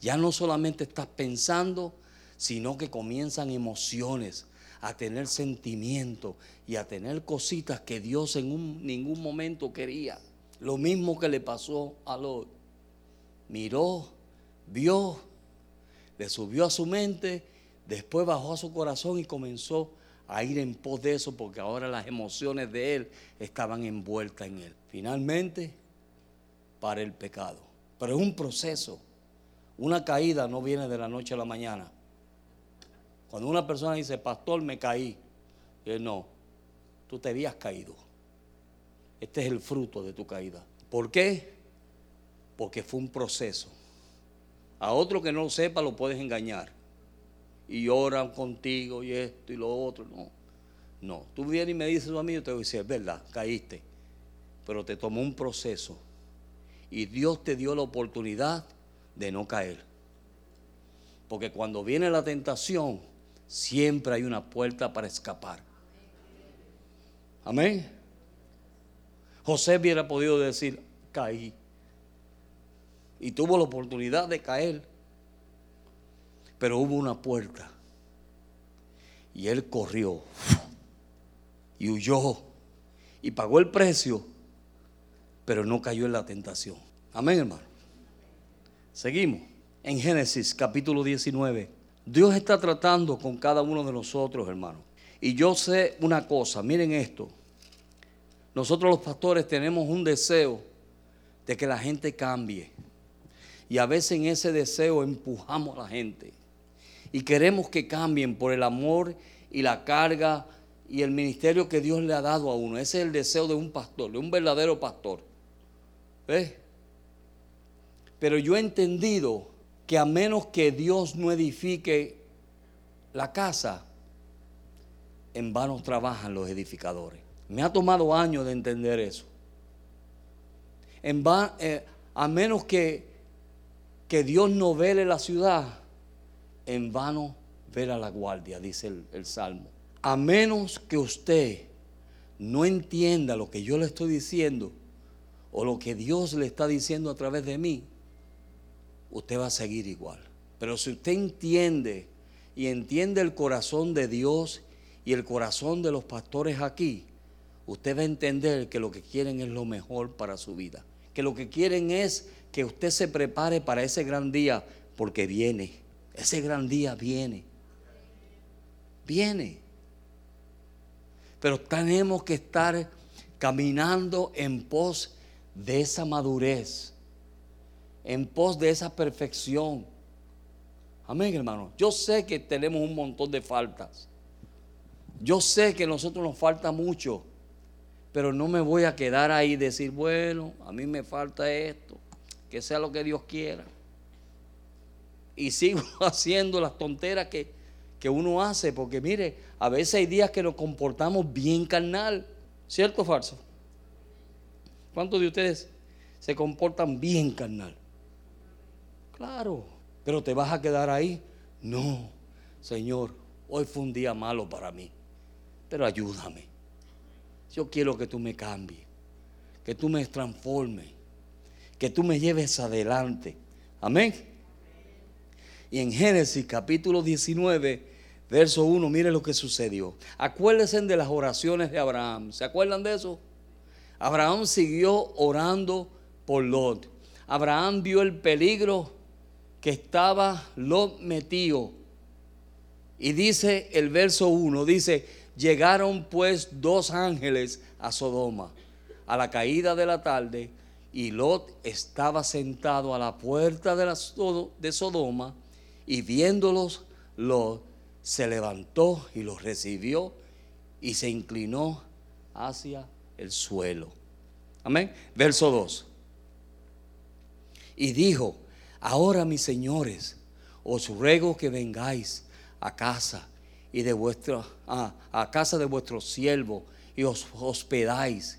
Ya no solamente estás pensando, sino que comienzan emociones, a tener sentimientos y a tener cositas que Dios en ningún momento quería. Lo mismo que le pasó a Lot. Miró, vio, le subió a su mente, después bajó a su corazón y comenzó a ir en pos de eso porque ahora las emociones de él estaban envueltas en él. Finalmente, para el pecado. Pero es un proceso. Una caída no viene de la noche a la mañana. Cuando una persona dice, pastor, me caí, él no, tú te habías caído. Este es el fruto de tu caída. ¿Por qué? Porque fue un proceso. A otro que no lo sepa lo puedes engañar. Y oran contigo y esto y lo otro. No. No. Tú vienes y me dices a yo te voy a decir, es verdad, caíste. Pero te tomó un proceso. Y Dios te dio la oportunidad de no caer. Porque cuando viene la tentación, siempre hay una puerta para escapar. Amén. José hubiera podido decir, caí. Y tuvo la oportunidad de caer. Pero hubo una puerta. Y él corrió. Y huyó. Y pagó el precio. Pero no cayó en la tentación. Amén, hermano. Seguimos. En Génesis capítulo 19. Dios está tratando con cada uno de nosotros, hermano. Y yo sé una cosa, miren esto. Nosotros los pastores tenemos un deseo de que la gente cambie. Y a veces en ese deseo empujamos a la gente. Y queremos que cambien por el amor y la carga y el ministerio que Dios le ha dado a uno. Ese es el deseo de un pastor, de un verdadero pastor. ¿Ves? Pero yo he entendido que a menos que Dios no edifique la casa, en vano trabajan los edificadores. Me ha tomado años de entender eso. En eh, a menos que, que Dios no vele la ciudad, en vano vela la guardia, dice el, el Salmo. A menos que usted no entienda lo que yo le estoy diciendo o lo que Dios le está diciendo a través de mí, usted va a seguir igual. Pero si usted entiende y entiende el corazón de Dios y el corazón de los pastores aquí, usted va a entender que lo que quieren es lo mejor para su vida. Que lo que quieren es que usted se prepare para ese gran día, porque viene. Ese gran día viene. Viene. Pero tenemos que estar caminando en pos de esa madurez, en pos de esa perfección. Amén, hermano. Yo sé que tenemos un montón de faltas. Yo sé que a nosotros nos falta mucho, pero no me voy a quedar ahí y decir, bueno, a mí me falta esto, que sea lo que Dios quiera. Y sigo haciendo las tonteras que, que uno hace, porque mire, a veces hay días que nos comportamos bien carnal, ¿cierto o falso? ¿Cuántos de ustedes se comportan bien carnal? Claro, pero te vas a quedar ahí. No, Señor, hoy fue un día malo para mí, pero ayúdame. Yo quiero que tú me cambies, que tú me transformes, que tú me lleves adelante. Amén. Y en Génesis capítulo 19, verso 1, mire lo que sucedió. Acuérdense de las oraciones de Abraham. ¿Se acuerdan de eso? Abraham siguió orando por Lot. Abraham vio el peligro que estaba Lot metido. Y dice el verso 1, dice, llegaron pues dos ángeles a Sodoma a la caída de la tarde y Lot estaba sentado a la puerta de, de Sodoma y viéndolos, Lot se levantó y los recibió y se inclinó hacia el suelo. Amén. Verso 2. Y dijo, ahora mis señores, os ruego que vengáis a casa y de vuestra a casa de vuestro siervo y os hospedáis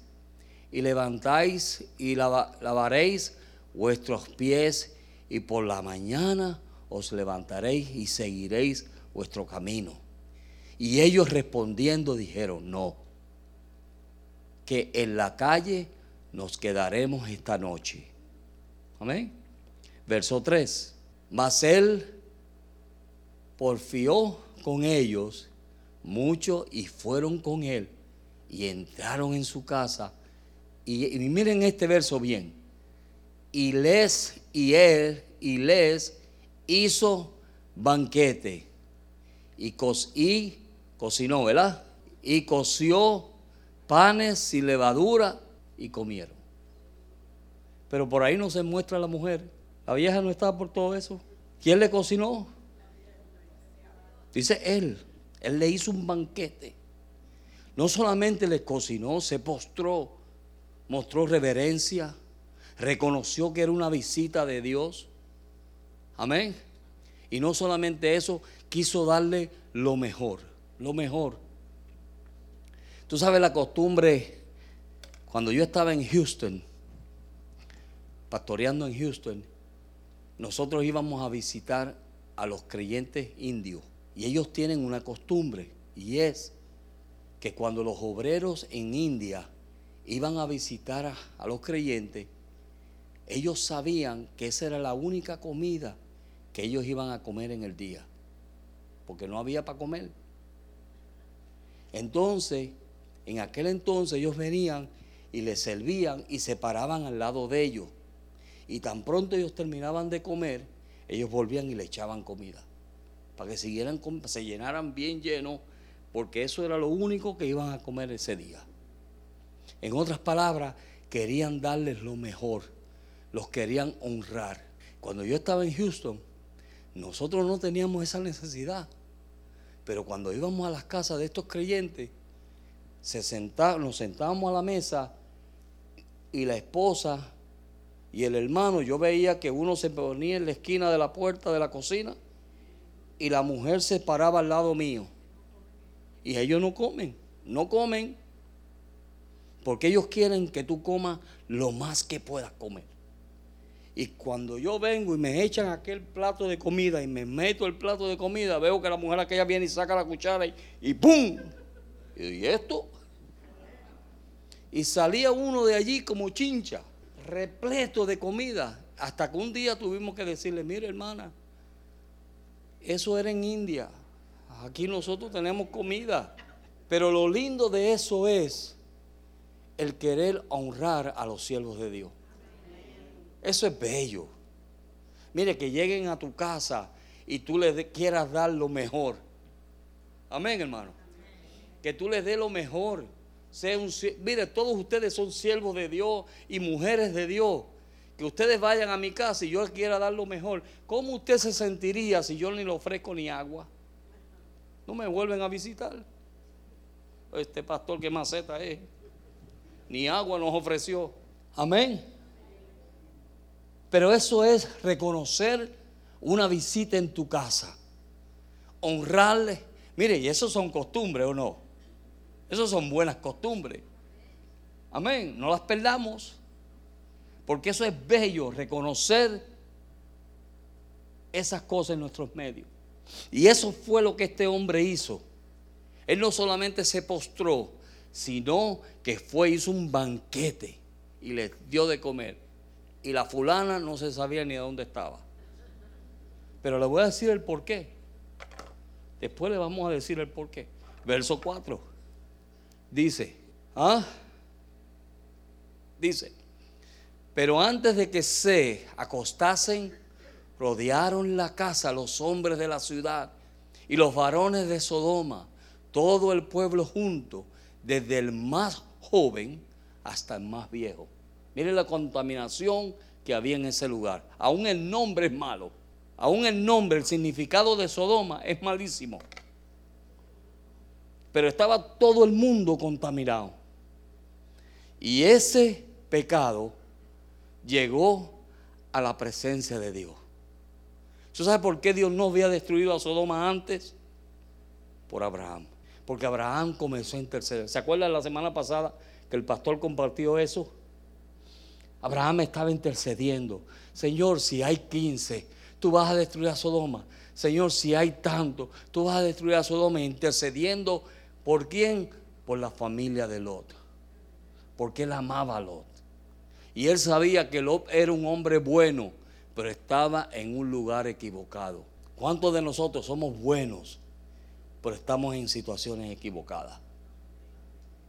y levantáis y lavaréis vuestros pies y por la mañana os levantaréis y seguiréis vuestro camino. Y ellos respondiendo dijeron, no, que en la calle nos quedaremos esta noche. Amén. Verso 3. Mas él porfió con ellos mucho y fueron con él y entraron en su casa. Y, y miren este verso bien. Y les y él y les hizo banquete y, y cocinó, ¿verdad? Y coció panes sin levadura y comieron. Pero por ahí no se muestra la mujer. La vieja no estaba por todo eso. ¿Quién le cocinó? Dice él. Él le hizo un banquete. No solamente le cocinó, se postró, mostró reverencia, reconoció que era una visita de Dios. Amén. Y no solamente eso, quiso darle lo mejor, lo mejor. Tú sabes la costumbre, cuando yo estaba en Houston, pastoreando en Houston, nosotros íbamos a visitar a los creyentes indios. Y ellos tienen una costumbre, y es que cuando los obreros en India iban a visitar a, los creyentes, ellos sabían que esa era la única comida que ellos iban a comer en el día, porque no había para comer. Entonces, en aquel entonces ellos venían y les servían y se paraban al lado de ellos. Y tan pronto ellos terminaban de comer, ellos volvían y le echaban comida. Para que siguieran, se llenaran bien llenos, porque eso era lo único que iban a comer ese día. En otras palabras, querían darles lo mejor, los querían honrar. Cuando yo estaba en Houston, nosotros no teníamos esa necesidad. Pero cuando íbamos a las casas de estos creyentes, se nos sentábamos a la mesa y la esposa y el hermano, yo veía que uno se ponía en la esquina de la puerta de la cocina y la mujer se paraba al lado mío. Y ellos no comen, no comen, porque ellos quieren que tú comas lo más que puedas comer. Y cuando yo vengo y me echan aquel plato de comida y me meto el plato de comida, veo que la mujer aquella viene y saca la cuchara y, ¡pum! ¿Y esto? Y salía uno de allí como chincha, repleto de comida. Hasta que un día tuvimos que decirle, mire hermana, Eso era en India. Aquí nosotros tenemos comida. Pero lo lindo de eso es el querer honrar a los siervos de Dios. Eso es bello. Mire, que lleguen a tu casa y tú les quieras dar lo mejor. Amén, hermano. Que tú les des lo mejor. Sea un, mire, todos ustedes son siervos de Dios y mujeres de Dios. Que ustedes vayan a mi casa y yo quiera dar lo mejor. ¿Cómo usted se sentiría si yo ni le ofrezco ni agua? No me vuelven a visitar. Este pastor que maceta es. Ni agua nos ofreció. Amén. Pero eso es reconocer una visita en tu casa. Honrarle. Mire, y eso son costumbres o no. Eso son buenas costumbres. Amén. No las perdamos. Porque eso es bello, reconocer esas cosas en nuestros medios. Y eso fue lo que este hombre hizo. Él no solamente se postró, sino que fue, hizo un banquete y les dio de comer. Y la fulana no se sabía ni de dónde estaba. Pero le voy a decir el por qué. Después le vamos a decir el por qué. Verso 4. Dice, ¿ah? Dice, pero antes de que se acostasen, rodearon la casa los hombres de la ciudad y los varones de Sodoma, todo el pueblo junto, desde el más joven hasta el más viejo. Miren la contaminación que había en ese lugar. Aún el nombre es malo. Aún el nombre, el significado de Sodoma es malísimo. Pero estaba todo el mundo contaminado. Y ese pecado llegó a la presencia de Dios. ¿Usted sabe por qué Dios no había destruido a Sodoma antes? Por Abraham. Porque Abraham comenzó a interceder. ¿Se acuerdan la semana pasada que el pastor compartió eso? Abraham estaba intercediendo. Señor, si hay 15, tú vas a destruir a Sodoma. Señor, si hay tanto, tú vas a destruir a Sodoma. Intercediendo por quién? Por la familia de Lot. Porque él amaba a Lot. Y él sabía que Lot era un hombre bueno, pero estaba en un lugar equivocado. ¿Cuántos de nosotros somos buenos, pero estamos en situaciones equivocadas?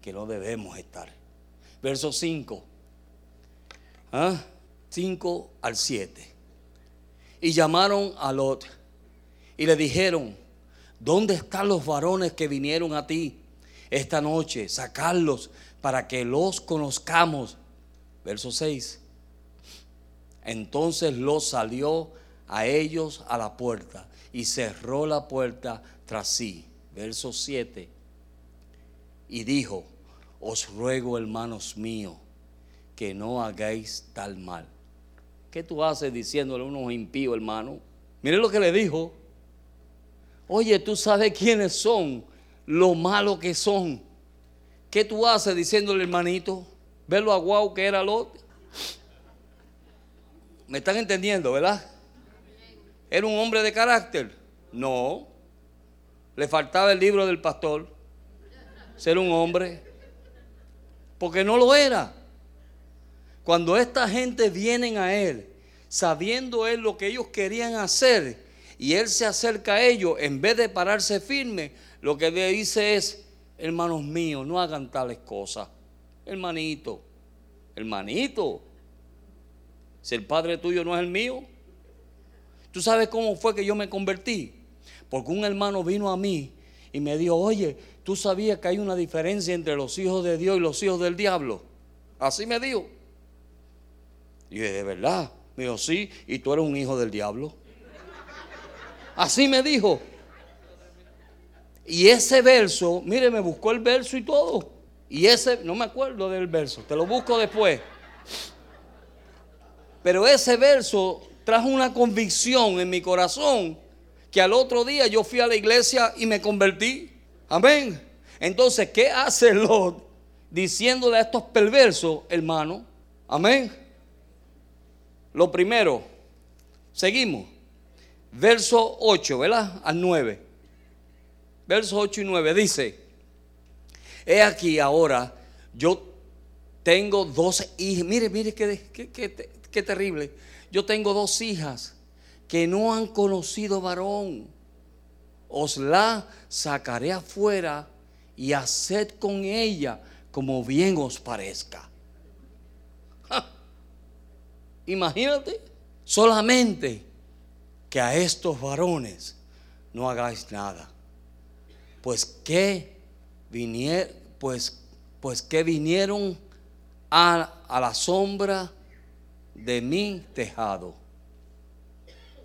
Que no debemos estar. Verso 5. 5 ¿Ah? al 7. Y llamaron a Lot y le dijeron, ¿dónde están los varones que vinieron a ti esta noche? Sacarlos para que los conozcamos Verso 6. Entonces Lot salió a ellos a la puerta y cerró la puerta tras sí. Verso 7. Y dijo, os ruego, hermanos míos, que no hagáis tal mal. ¿Qué tú haces diciéndole a unos impíos, hermano? Mire lo que le dijo. Oye, tú sabes quiénes son, lo malo que son. ¿Qué tú haces diciéndole, hermanito? ¿Ves lo aguau que era Lot? ¿Me están entendiendo, verdad? ¿Era un hombre de carácter? No. Le faltaba el libro del pastor. Ser un hombre. Porque no lo era. Cuando esta gente vienen a él, sabiendo él lo que ellos querían hacer, y él se acerca a ellos, en vez de pararse firme, lo que le dice es, hermanos míos, no hagan tales cosas hermanito, hermanito, si el padre tuyo no es el mío, ¿tú sabes cómo fue que yo me convertí? Porque un hermano vino a mí y me dijo, oye, ¿tú sabías que hay una diferencia entre los hijos de Dios y los hijos del diablo? Así me dijo. Y de verdad, me dijo, sí, y tú eres un hijo del diablo. Así me dijo. Y ese verso, mire, me buscó el verso y todo. Y ese, no me acuerdo del verso, te lo busco después. Pero ese verso trajo una convicción en mi corazón que al otro día yo fui a la iglesia y me convertí. Amén. Entonces, ¿qué hace Lot diciéndole a estos perversos, hermano? Amén. Lo primero, seguimos. Verso 8, ¿verdad? Al 9. Verso 8 y 9 dice, He aquí ahora, yo tengo dos hijas. Mire, mire qué, terrible. Yo tengo dos hijas que no han conocido varón. os la sacaré afuera y haced con ella como bien os parezca. Imagínate, solamente que a estos varones no hagáis nada. Pues que vinieron, pues, pues vinieron a, a la sombra de mi tejado.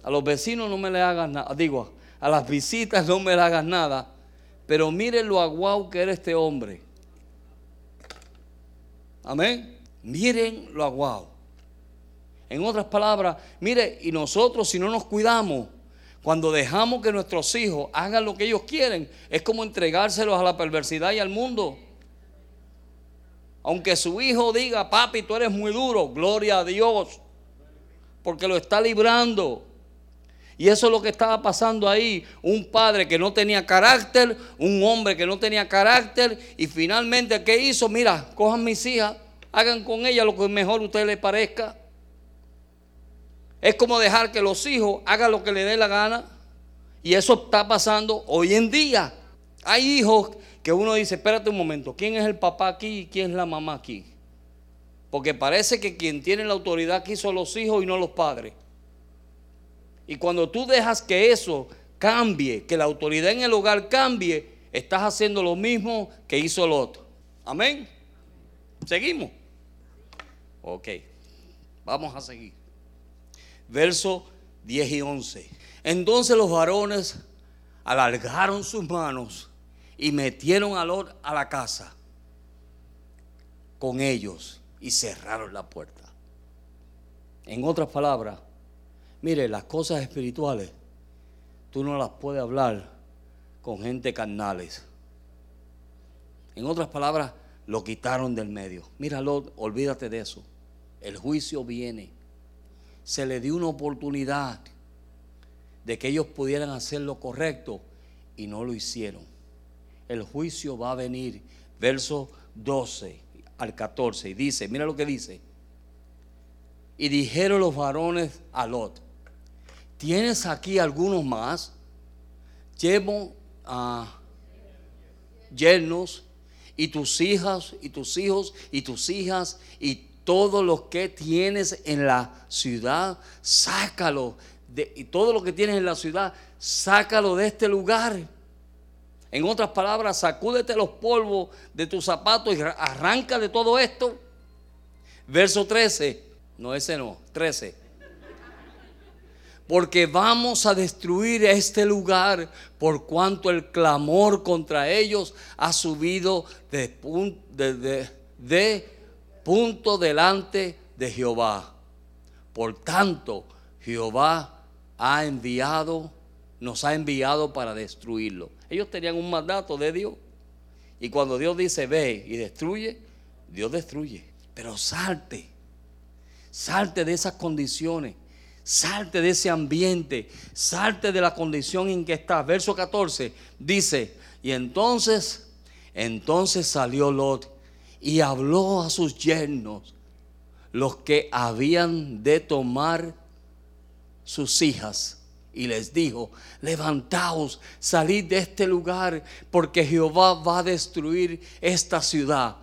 A los vecinos no me le hagas nada. Digo, a las visitas no me le hagas nada. Pero mire lo aguau que era este hombre. Amén. Miren lo aguau. En otras palabras, mire, y nosotros si no nos cuidamos, cuando dejamos que nuestros hijos hagan lo que ellos quieren, es como entregárselos a la perversidad y al mundo. Aunque su hijo diga, papi, tú eres muy duro, gloria a Dios, porque lo está librando. Y eso es lo que estaba pasando ahí. Un padre que no tenía carácter, un hombre que no tenía carácter. Y finalmente, ¿qué hizo? Mira, cojan mis hijas, hagan con ellas lo que mejor a usted les parezca. Es como dejar que los hijos hagan lo que les dé la gana. Y eso está pasando hoy en día. Hay hijos que uno dice, espérate un momento, ¿quién es el papá aquí y quién es la mamá aquí? Porque parece que quien tiene la autoridad aquí son los hijos y no los padres. Y cuando tú dejas que eso cambie, que la autoridad en el hogar cambie, estás haciendo lo mismo que hizo el otro. Amén. Seguimos. Ok, vamos a seguir. Verso 10 y 11. Entonces los varones alargaron sus manos y metieron a Lot a la casa con ellos y cerraron la puerta. En otras palabras, Mire, las cosas espirituales, tú no las puedes hablar con gente carnales. En otras palabras, lo quitaron del medio. Míralo, olvídate de eso. El juicio viene. Se le dio una oportunidad de que ellos pudieran hacer lo correcto y no lo hicieron. El juicio va a venir. Verso 12 al 14. Y dice, mira lo que dice. Y dijeron los varones a Lot, ¿Tienes aquí algunos más? Llevo a yernos y tus hijas y tus hijos y tus hijas y todo lo que tienes en la ciudad, sácalo. De, y todo lo que tienes en la ciudad, sácalo de este lugar. En otras palabras, sacúdete los polvos de tus zapatos y arranca de todo esto. Verso 13, no ese no, 13 porque vamos a destruir este lugar por cuanto el clamor contra ellos ha subido de, punto delante de Jehová. Por tanto, Jehová ha enviado, nos ha enviado para destruirlo. Ellos tenían un mandato de Dios. Y cuando Dios dice ve y destruye, Dios destruye. Pero salte, salte de esas condiciones Salte de ese ambiente, salte de la condición en que estás. Verso 14 dice, y entonces, entonces salió Lot y habló a sus yernos, los que habían de tomar sus hijas, y les dijo, levantaos, salid de este lugar, porque Jehová va a destruir esta ciudad.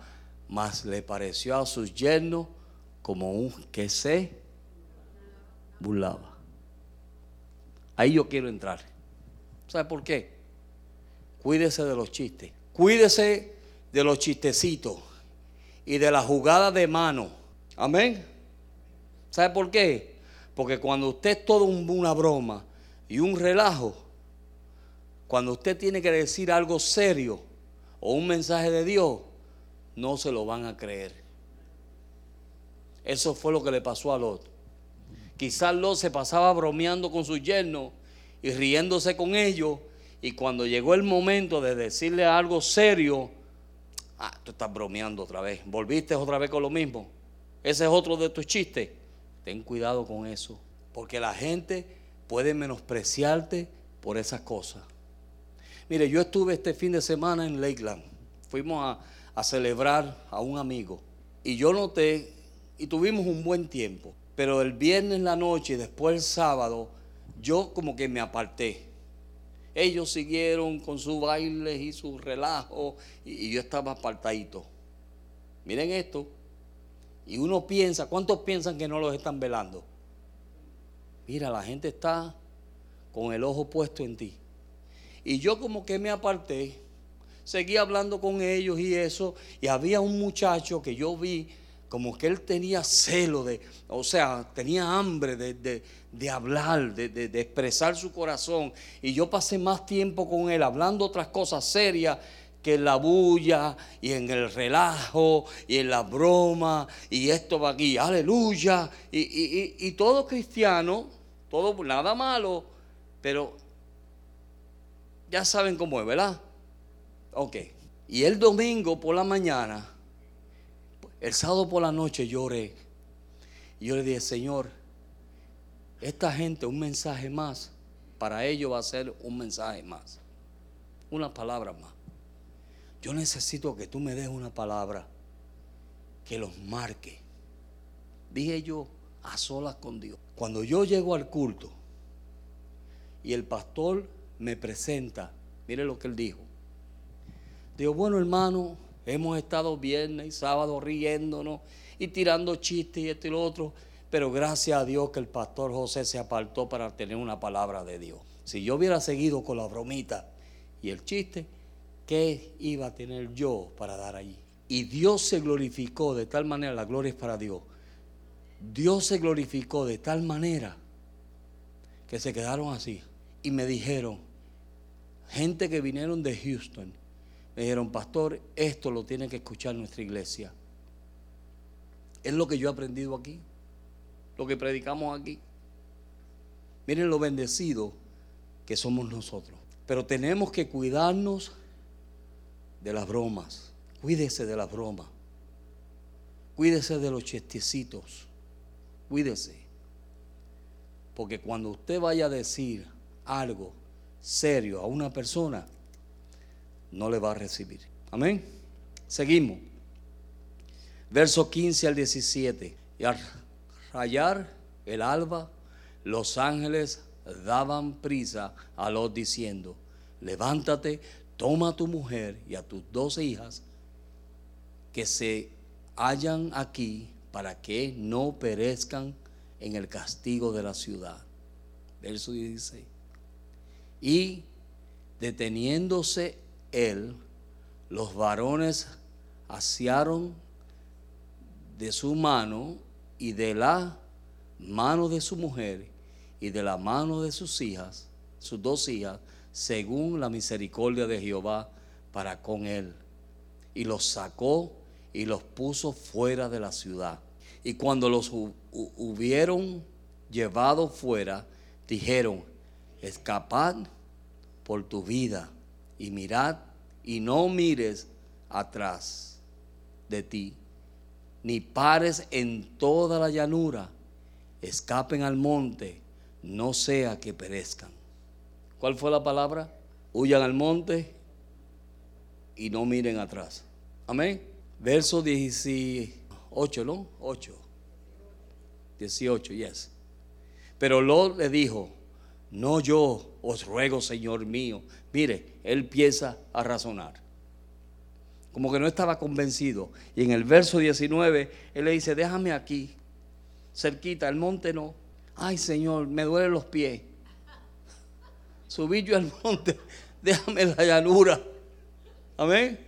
Mas le pareció a sus yernos como un que se burlaba. Ahí yo quiero entrar. ¿Sabe por qué? Cuídese de los chistes. Cuídese de los chistecitos y de la jugada de mano. Amén. ¿Sabe por qué? Porque cuando usted es todo una broma y un relajo, cuando usted tiene que decir algo serio o un mensaje de Dios, no se lo van a creer. Eso fue lo que le pasó a Lot. Quizás Lot se pasaba bromeando con su yerno y riéndose con ellos. Y cuando llegó el momento de decirle algo serio, ah, tú estás bromeando otra vez. Volviste otra vez con lo mismo. Ese es otro de tus chistes. Ten cuidado con eso. Porque la gente puede menospreciarte por esas cosas. Mire, yo estuve este fin de semana en Lakeland. Fuimos a, celebrar a un amigo. Y yo noté, y tuvimos un buen tiempo. Pero el viernes en la noche y después el sábado, yo como que me aparté. Ellos siguieron con sus bailes y su relajo y, yo estaba apartadito. Miren esto. Y uno piensa, ¿cuántos piensan que no los están velando? Mira, la gente está con el ojo puesto en ti. Y yo como que me aparté, seguí hablando con ellos y eso, y había un muchacho que yo vi como que él tenía celo de, o sea, tenía hambre de, hablar, de, expresar su corazón. Y yo pasé más tiempo con él hablando otras cosas serias que en la bulla y en el relajo y en la broma y esto va aquí, aleluya. Y, y todo cristiano, todo nada malo, pero ya saben cómo es, ¿verdad? Ok. Y el domingo por la mañana el sábado por la noche lloré. Y yo le dije, Señor, esta gente, un mensaje más, para ellos va a ser un mensaje más. Una palabra más. Yo necesito que tú me des una palabra que los marque. Dije yo a solas con Dios. Cuando yo llego al culto y el pastor me presenta, mire lo que él dijo. Digo, bueno hermano, Hemos estado viernes y sábado riéndonos y tirando chistes y esto y lo otro. Pero gracias a Dios que el pastor José se apartó para tener una palabra de Dios. Si yo hubiera seguido con la bromita y el chiste, ¿qué iba a tener yo para dar allí? Y Dios se glorificó de tal manera, la gloria es para Dios. Dios se glorificó de tal manera que se quedaron así. Y me dijeron, gente que vinieron de Houston, me dijeron, pastor, esto lo tiene que escuchar nuestra iglesia. Es lo que yo he aprendido aquí, lo que predicamos aquí. Miren lo bendecido que somos nosotros. Pero tenemos que cuidarnos de las bromas. Cuídese de las bromas. Cuídese de los chistecitos. Cuídese. Porque cuando usted vaya a decir algo serio a una persona, no le va a recibir. Amén. Seguimos. Verso 15 al 17. Y al rayar el alba, los ángeles daban prisa a los diciendo, levántate, toma a tu mujer y a tus dos hijas que se hallan aquí para que no perezcan en el castigo de la ciudad. Verso 16. Y deteniéndose él, los varones asiaron de su mano y de la mano de su mujer y de la mano de sus hijas, sus dos hijas, según la misericordia de Jehová para con él. Y los sacó y los puso fuera de la ciudad. Y cuando los hubieron llevado fuera, dijeron, escapad por tu vida y mirad y no mires atrás de ti, ni pares en toda la llanura, escapen al monte, no sea que perezcan. ¿Cuál fue la palabra? Huyan al monte y no miren atrás. Amén. Verso 18, ¿no? 8. 18, yes. Pero Lot le dijo, no yo os ruego, Señor mío. Mire, él piensa a razonar. Como que no estaba convencido. Y en el verso 19, él le dice, déjame aquí, cerquita, el monte no. Ay, Señor, me duelen los pies. Subí yo al monte, déjame la llanura. Amén.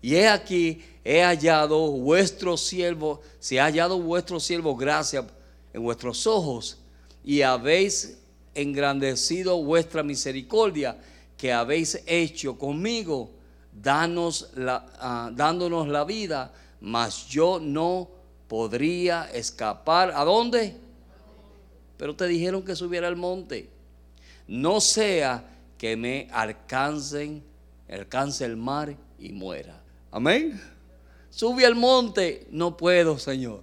Y he aquí, he hallado vuestro siervo, se ha hallado vuestro siervo gracia en vuestros ojos y habéis engrandecido vuestra misericordia que habéis hecho conmigo, ah, dándonos la vida, mas yo no podría escapar. ¿A dónde? Pero te dijeron que subiera al monte. No sea que me alcancen, alcance el mar y muera. Amén. Sube al monte. No puedo, Señor.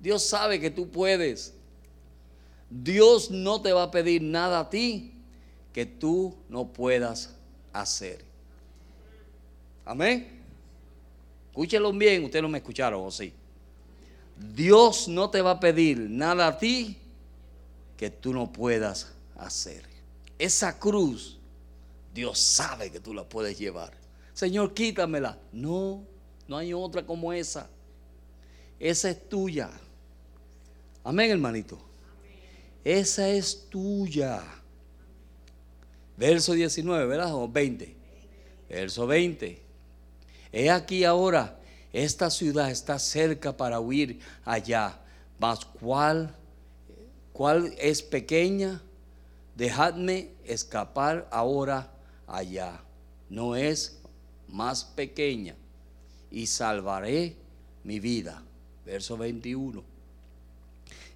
Dios sabe que tú puedes. Dios no te va a pedir nada a ti que tú no puedas hacer. Amén. Escúchenlo bien, ustedes no me escucharon, ¿o sí? Dios no te va a pedir nada a ti que tú no puedas hacer. Esa cruz Dios sabe que tú la puedes llevar. Señor, quítamela. No, no hay otra como esa. Esa es tuya. Amén, hermanito. Esa es tuya. Verso 19, ¿verdad? O 20. Verso 20. He aquí ahora, esta ciudad está cerca para huir allá. Mas cuál, cuál es pequeña, dejadme escapar ahora allá. No es más pequeña y salvaré mi vida. Verso 21.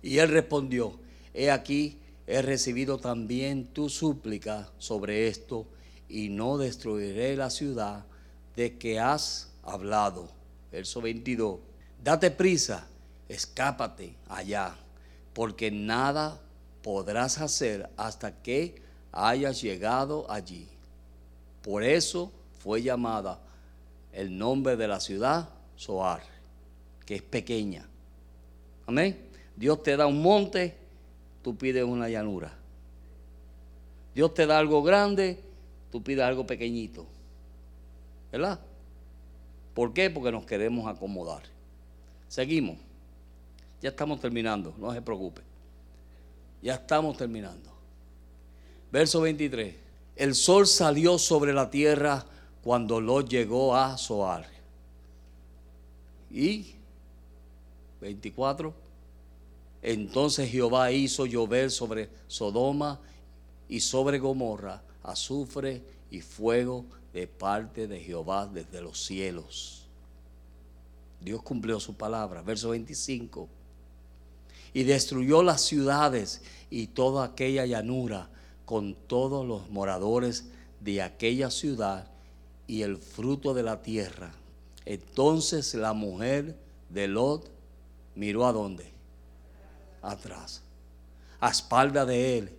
Y él respondió, he aquí, he recibido también tu súplica sobre esto y no destruiré la ciudad de que has hablado. Verso 22. Date prisa, escápate allá, porque nada podrás hacer hasta que hayas llegado allí. Por eso fue llamada el nombre de la ciudad Soar, que es pequeña. Amén. Dios te da un monte, tú pides una llanura. Dios te da algo grande, tú pides algo pequeñito. ¿Verdad? ¿Por qué? Porque nos queremos acomodar. Seguimos. Ya estamos terminando, no se preocupe. Ya estamos terminando. Verso 23. El sol salió sobre la tierra cuando Lot llegó a Zoar. Y 24. Entonces Jehová hizo llover sobre Sodoma y sobre Gomorra azufre y fuego de parte de Jehová desde los cielos. Dios cumplió su palabra. Verso 25. Y destruyó las ciudades y toda aquella llanura con todos los moradores de aquella ciudad y el fruto de la tierra. Entonces la mujer de Lot miró a dónde? Atrás, a espalda de él,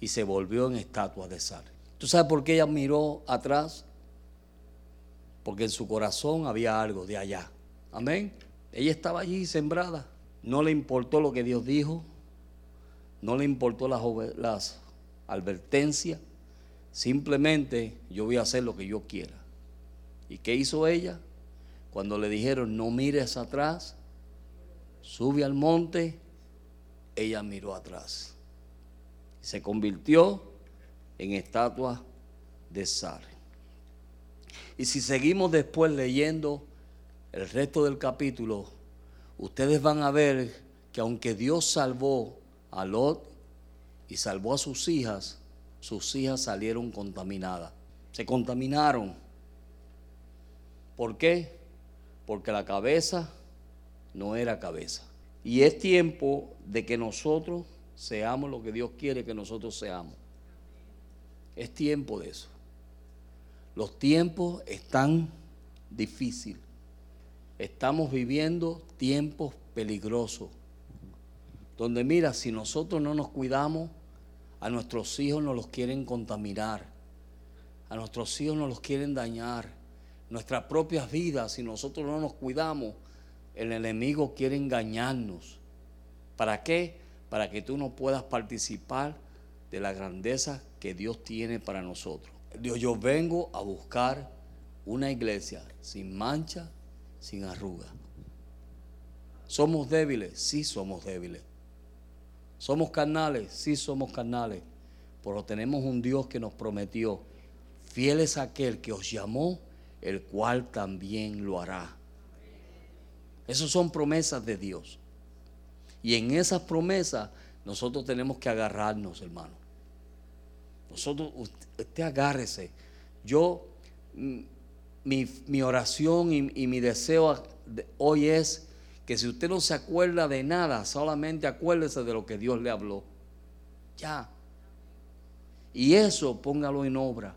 y se volvió en estatua de sal. ¿Tú sabes por qué ella miró atrás? Porque en su corazón había algo de allá. Amén. Ella estaba allí sembrada. No le importó lo que Dios dijo. No le importó las, advertencias. Simplemente yo voy a hacer lo que yo quiera. ¿Y qué hizo ella? Cuando le dijeron, no mires atrás, sube al monte, ella miró atrás. Se convirtió en estatua de sal. Y si seguimos después leyendo el resto del capítulo, ustedes van a ver que aunque Dios salvó a Lot y salvó a sus hijas, sus hijas salieron contaminadas. Se contaminaron. ¿Por qué? Porque la cabeza no era cabeza. Y es tiempo de que nosotros seamos lo que Dios quiere que nosotros seamos. Es tiempo de eso. Los tiempos están difíciles. Estamos viviendo tiempos peligrosos. Donde mira, si nosotros no nos cuidamos, a nuestros hijos nos los quieren contaminar. A nuestros hijos nos los quieren dañar. Nuestras propias vidas, si nosotros no nos cuidamos, el enemigo quiere engañarnos. ¿Para qué? Para que tú no puedas participar de la grandeza que Dios tiene para nosotros. Dios, yo vengo a buscar una iglesia sin mancha, sin arruga. ¿Somos débiles? Sí somos débiles. ¿Somos carnales? Sí somos carnales. Pero tenemos un Dios que nos prometió, fiel es aquel que os llamó, el cual también lo hará. Esas son promesas de Dios. Y en esas promesas nosotros tenemos que agarrarnos, hermano. Nosotros, usted, agárrese. Yo, mm, mi, oración y, y, mi deseo hoy es que si usted no se acuerda de nada, solamente acuérdese de lo que Dios le habló. Ya. Y eso póngalo en obra.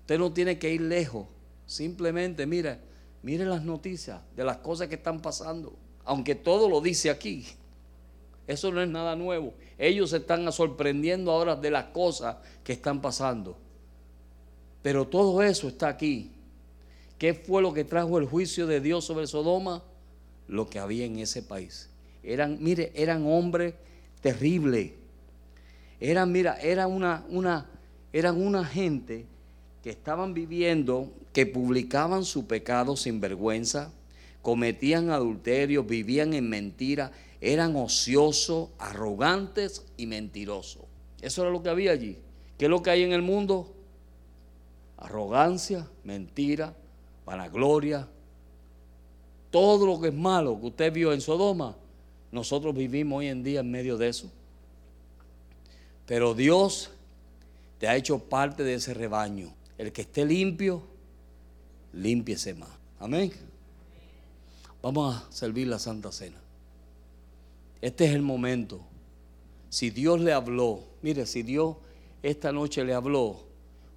Usted no tiene que ir lejos. Simplemente, mire, Mire las noticias de las cosas que están pasando. Aunque todo lo dice aquí. Eso no es nada nuevo. Ellos se están sorprendiendo ahora de las cosas que están pasando. Pero todo eso está aquí. ¿Qué fue lo que trajo el juicio de Dios sobre Sodoma? Lo que había en ese país. Eran, mire, eran hombres terribles. Eran, mira, era una, una, eran una gente que estaban viviendo, que publicaban su pecado sin vergüenza, cometían adulterio, vivían en mentira, eran ociosos, arrogantes y mentirosos. Eso era lo que había allí. ¿Qué es lo que hay en el mundo? Arrogancia, mentira, vanagloria. Todo lo que es malo que usted vio en Sodoma, nosotros vivimos hoy en día en medio de eso. Pero Dios te ha hecho parte de ese rebaño. El que esté limpio, límpiese más. Amén. Vamos a servir la Santa Cena. Este es el momento. Si Dios le habló, mire, si Dios esta noche le habló,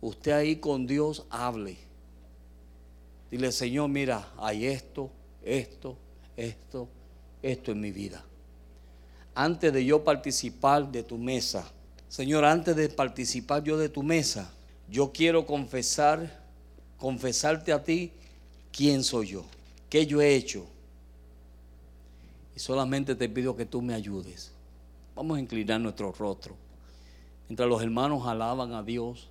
usted ahí con Dios hable. Dile, Señor, mira, hay esto, esto, esto, esto en mi vida. Antes de yo participar de tu mesa, Señor, antes de participar yo de tu mesa, yo quiero confesar, confesarte a ti quién soy yo, qué yo he hecho. Y solamente te pido que tú me ayudes. Vamos a inclinar nuestro rostro. Mientras los hermanos alaban a Dios,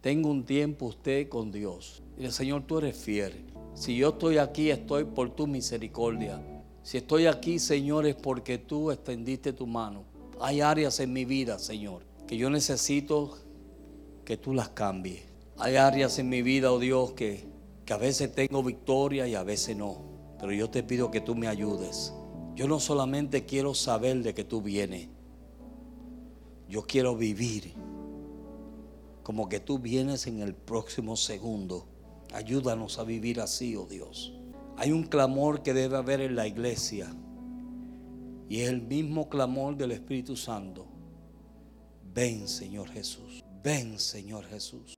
tengo un tiempo usted con Dios. Y el Señor, tú eres fiel. Si yo estoy aquí, estoy por tu misericordia. Si estoy aquí, Señor, es porque tú extendiste tu mano. Hay áreas en mi vida, Señor, que yo necesito que tú las cambies. Hay áreas en mi vida, oh Dios, que, que a veces tengo victoria y a veces no. Pero yo te pido que tú me ayudes. Yo no solamente quiero saber de que tú vienes. Yo quiero vivir como que tú vienes en el próximo segundo. Ayúdanos a vivir así, oh Dios. Hay un clamor que debe haber en la iglesia. Y es el mismo clamor del Espíritu Santo. Ven, Señor Jesús. Ven, Señor Jesús.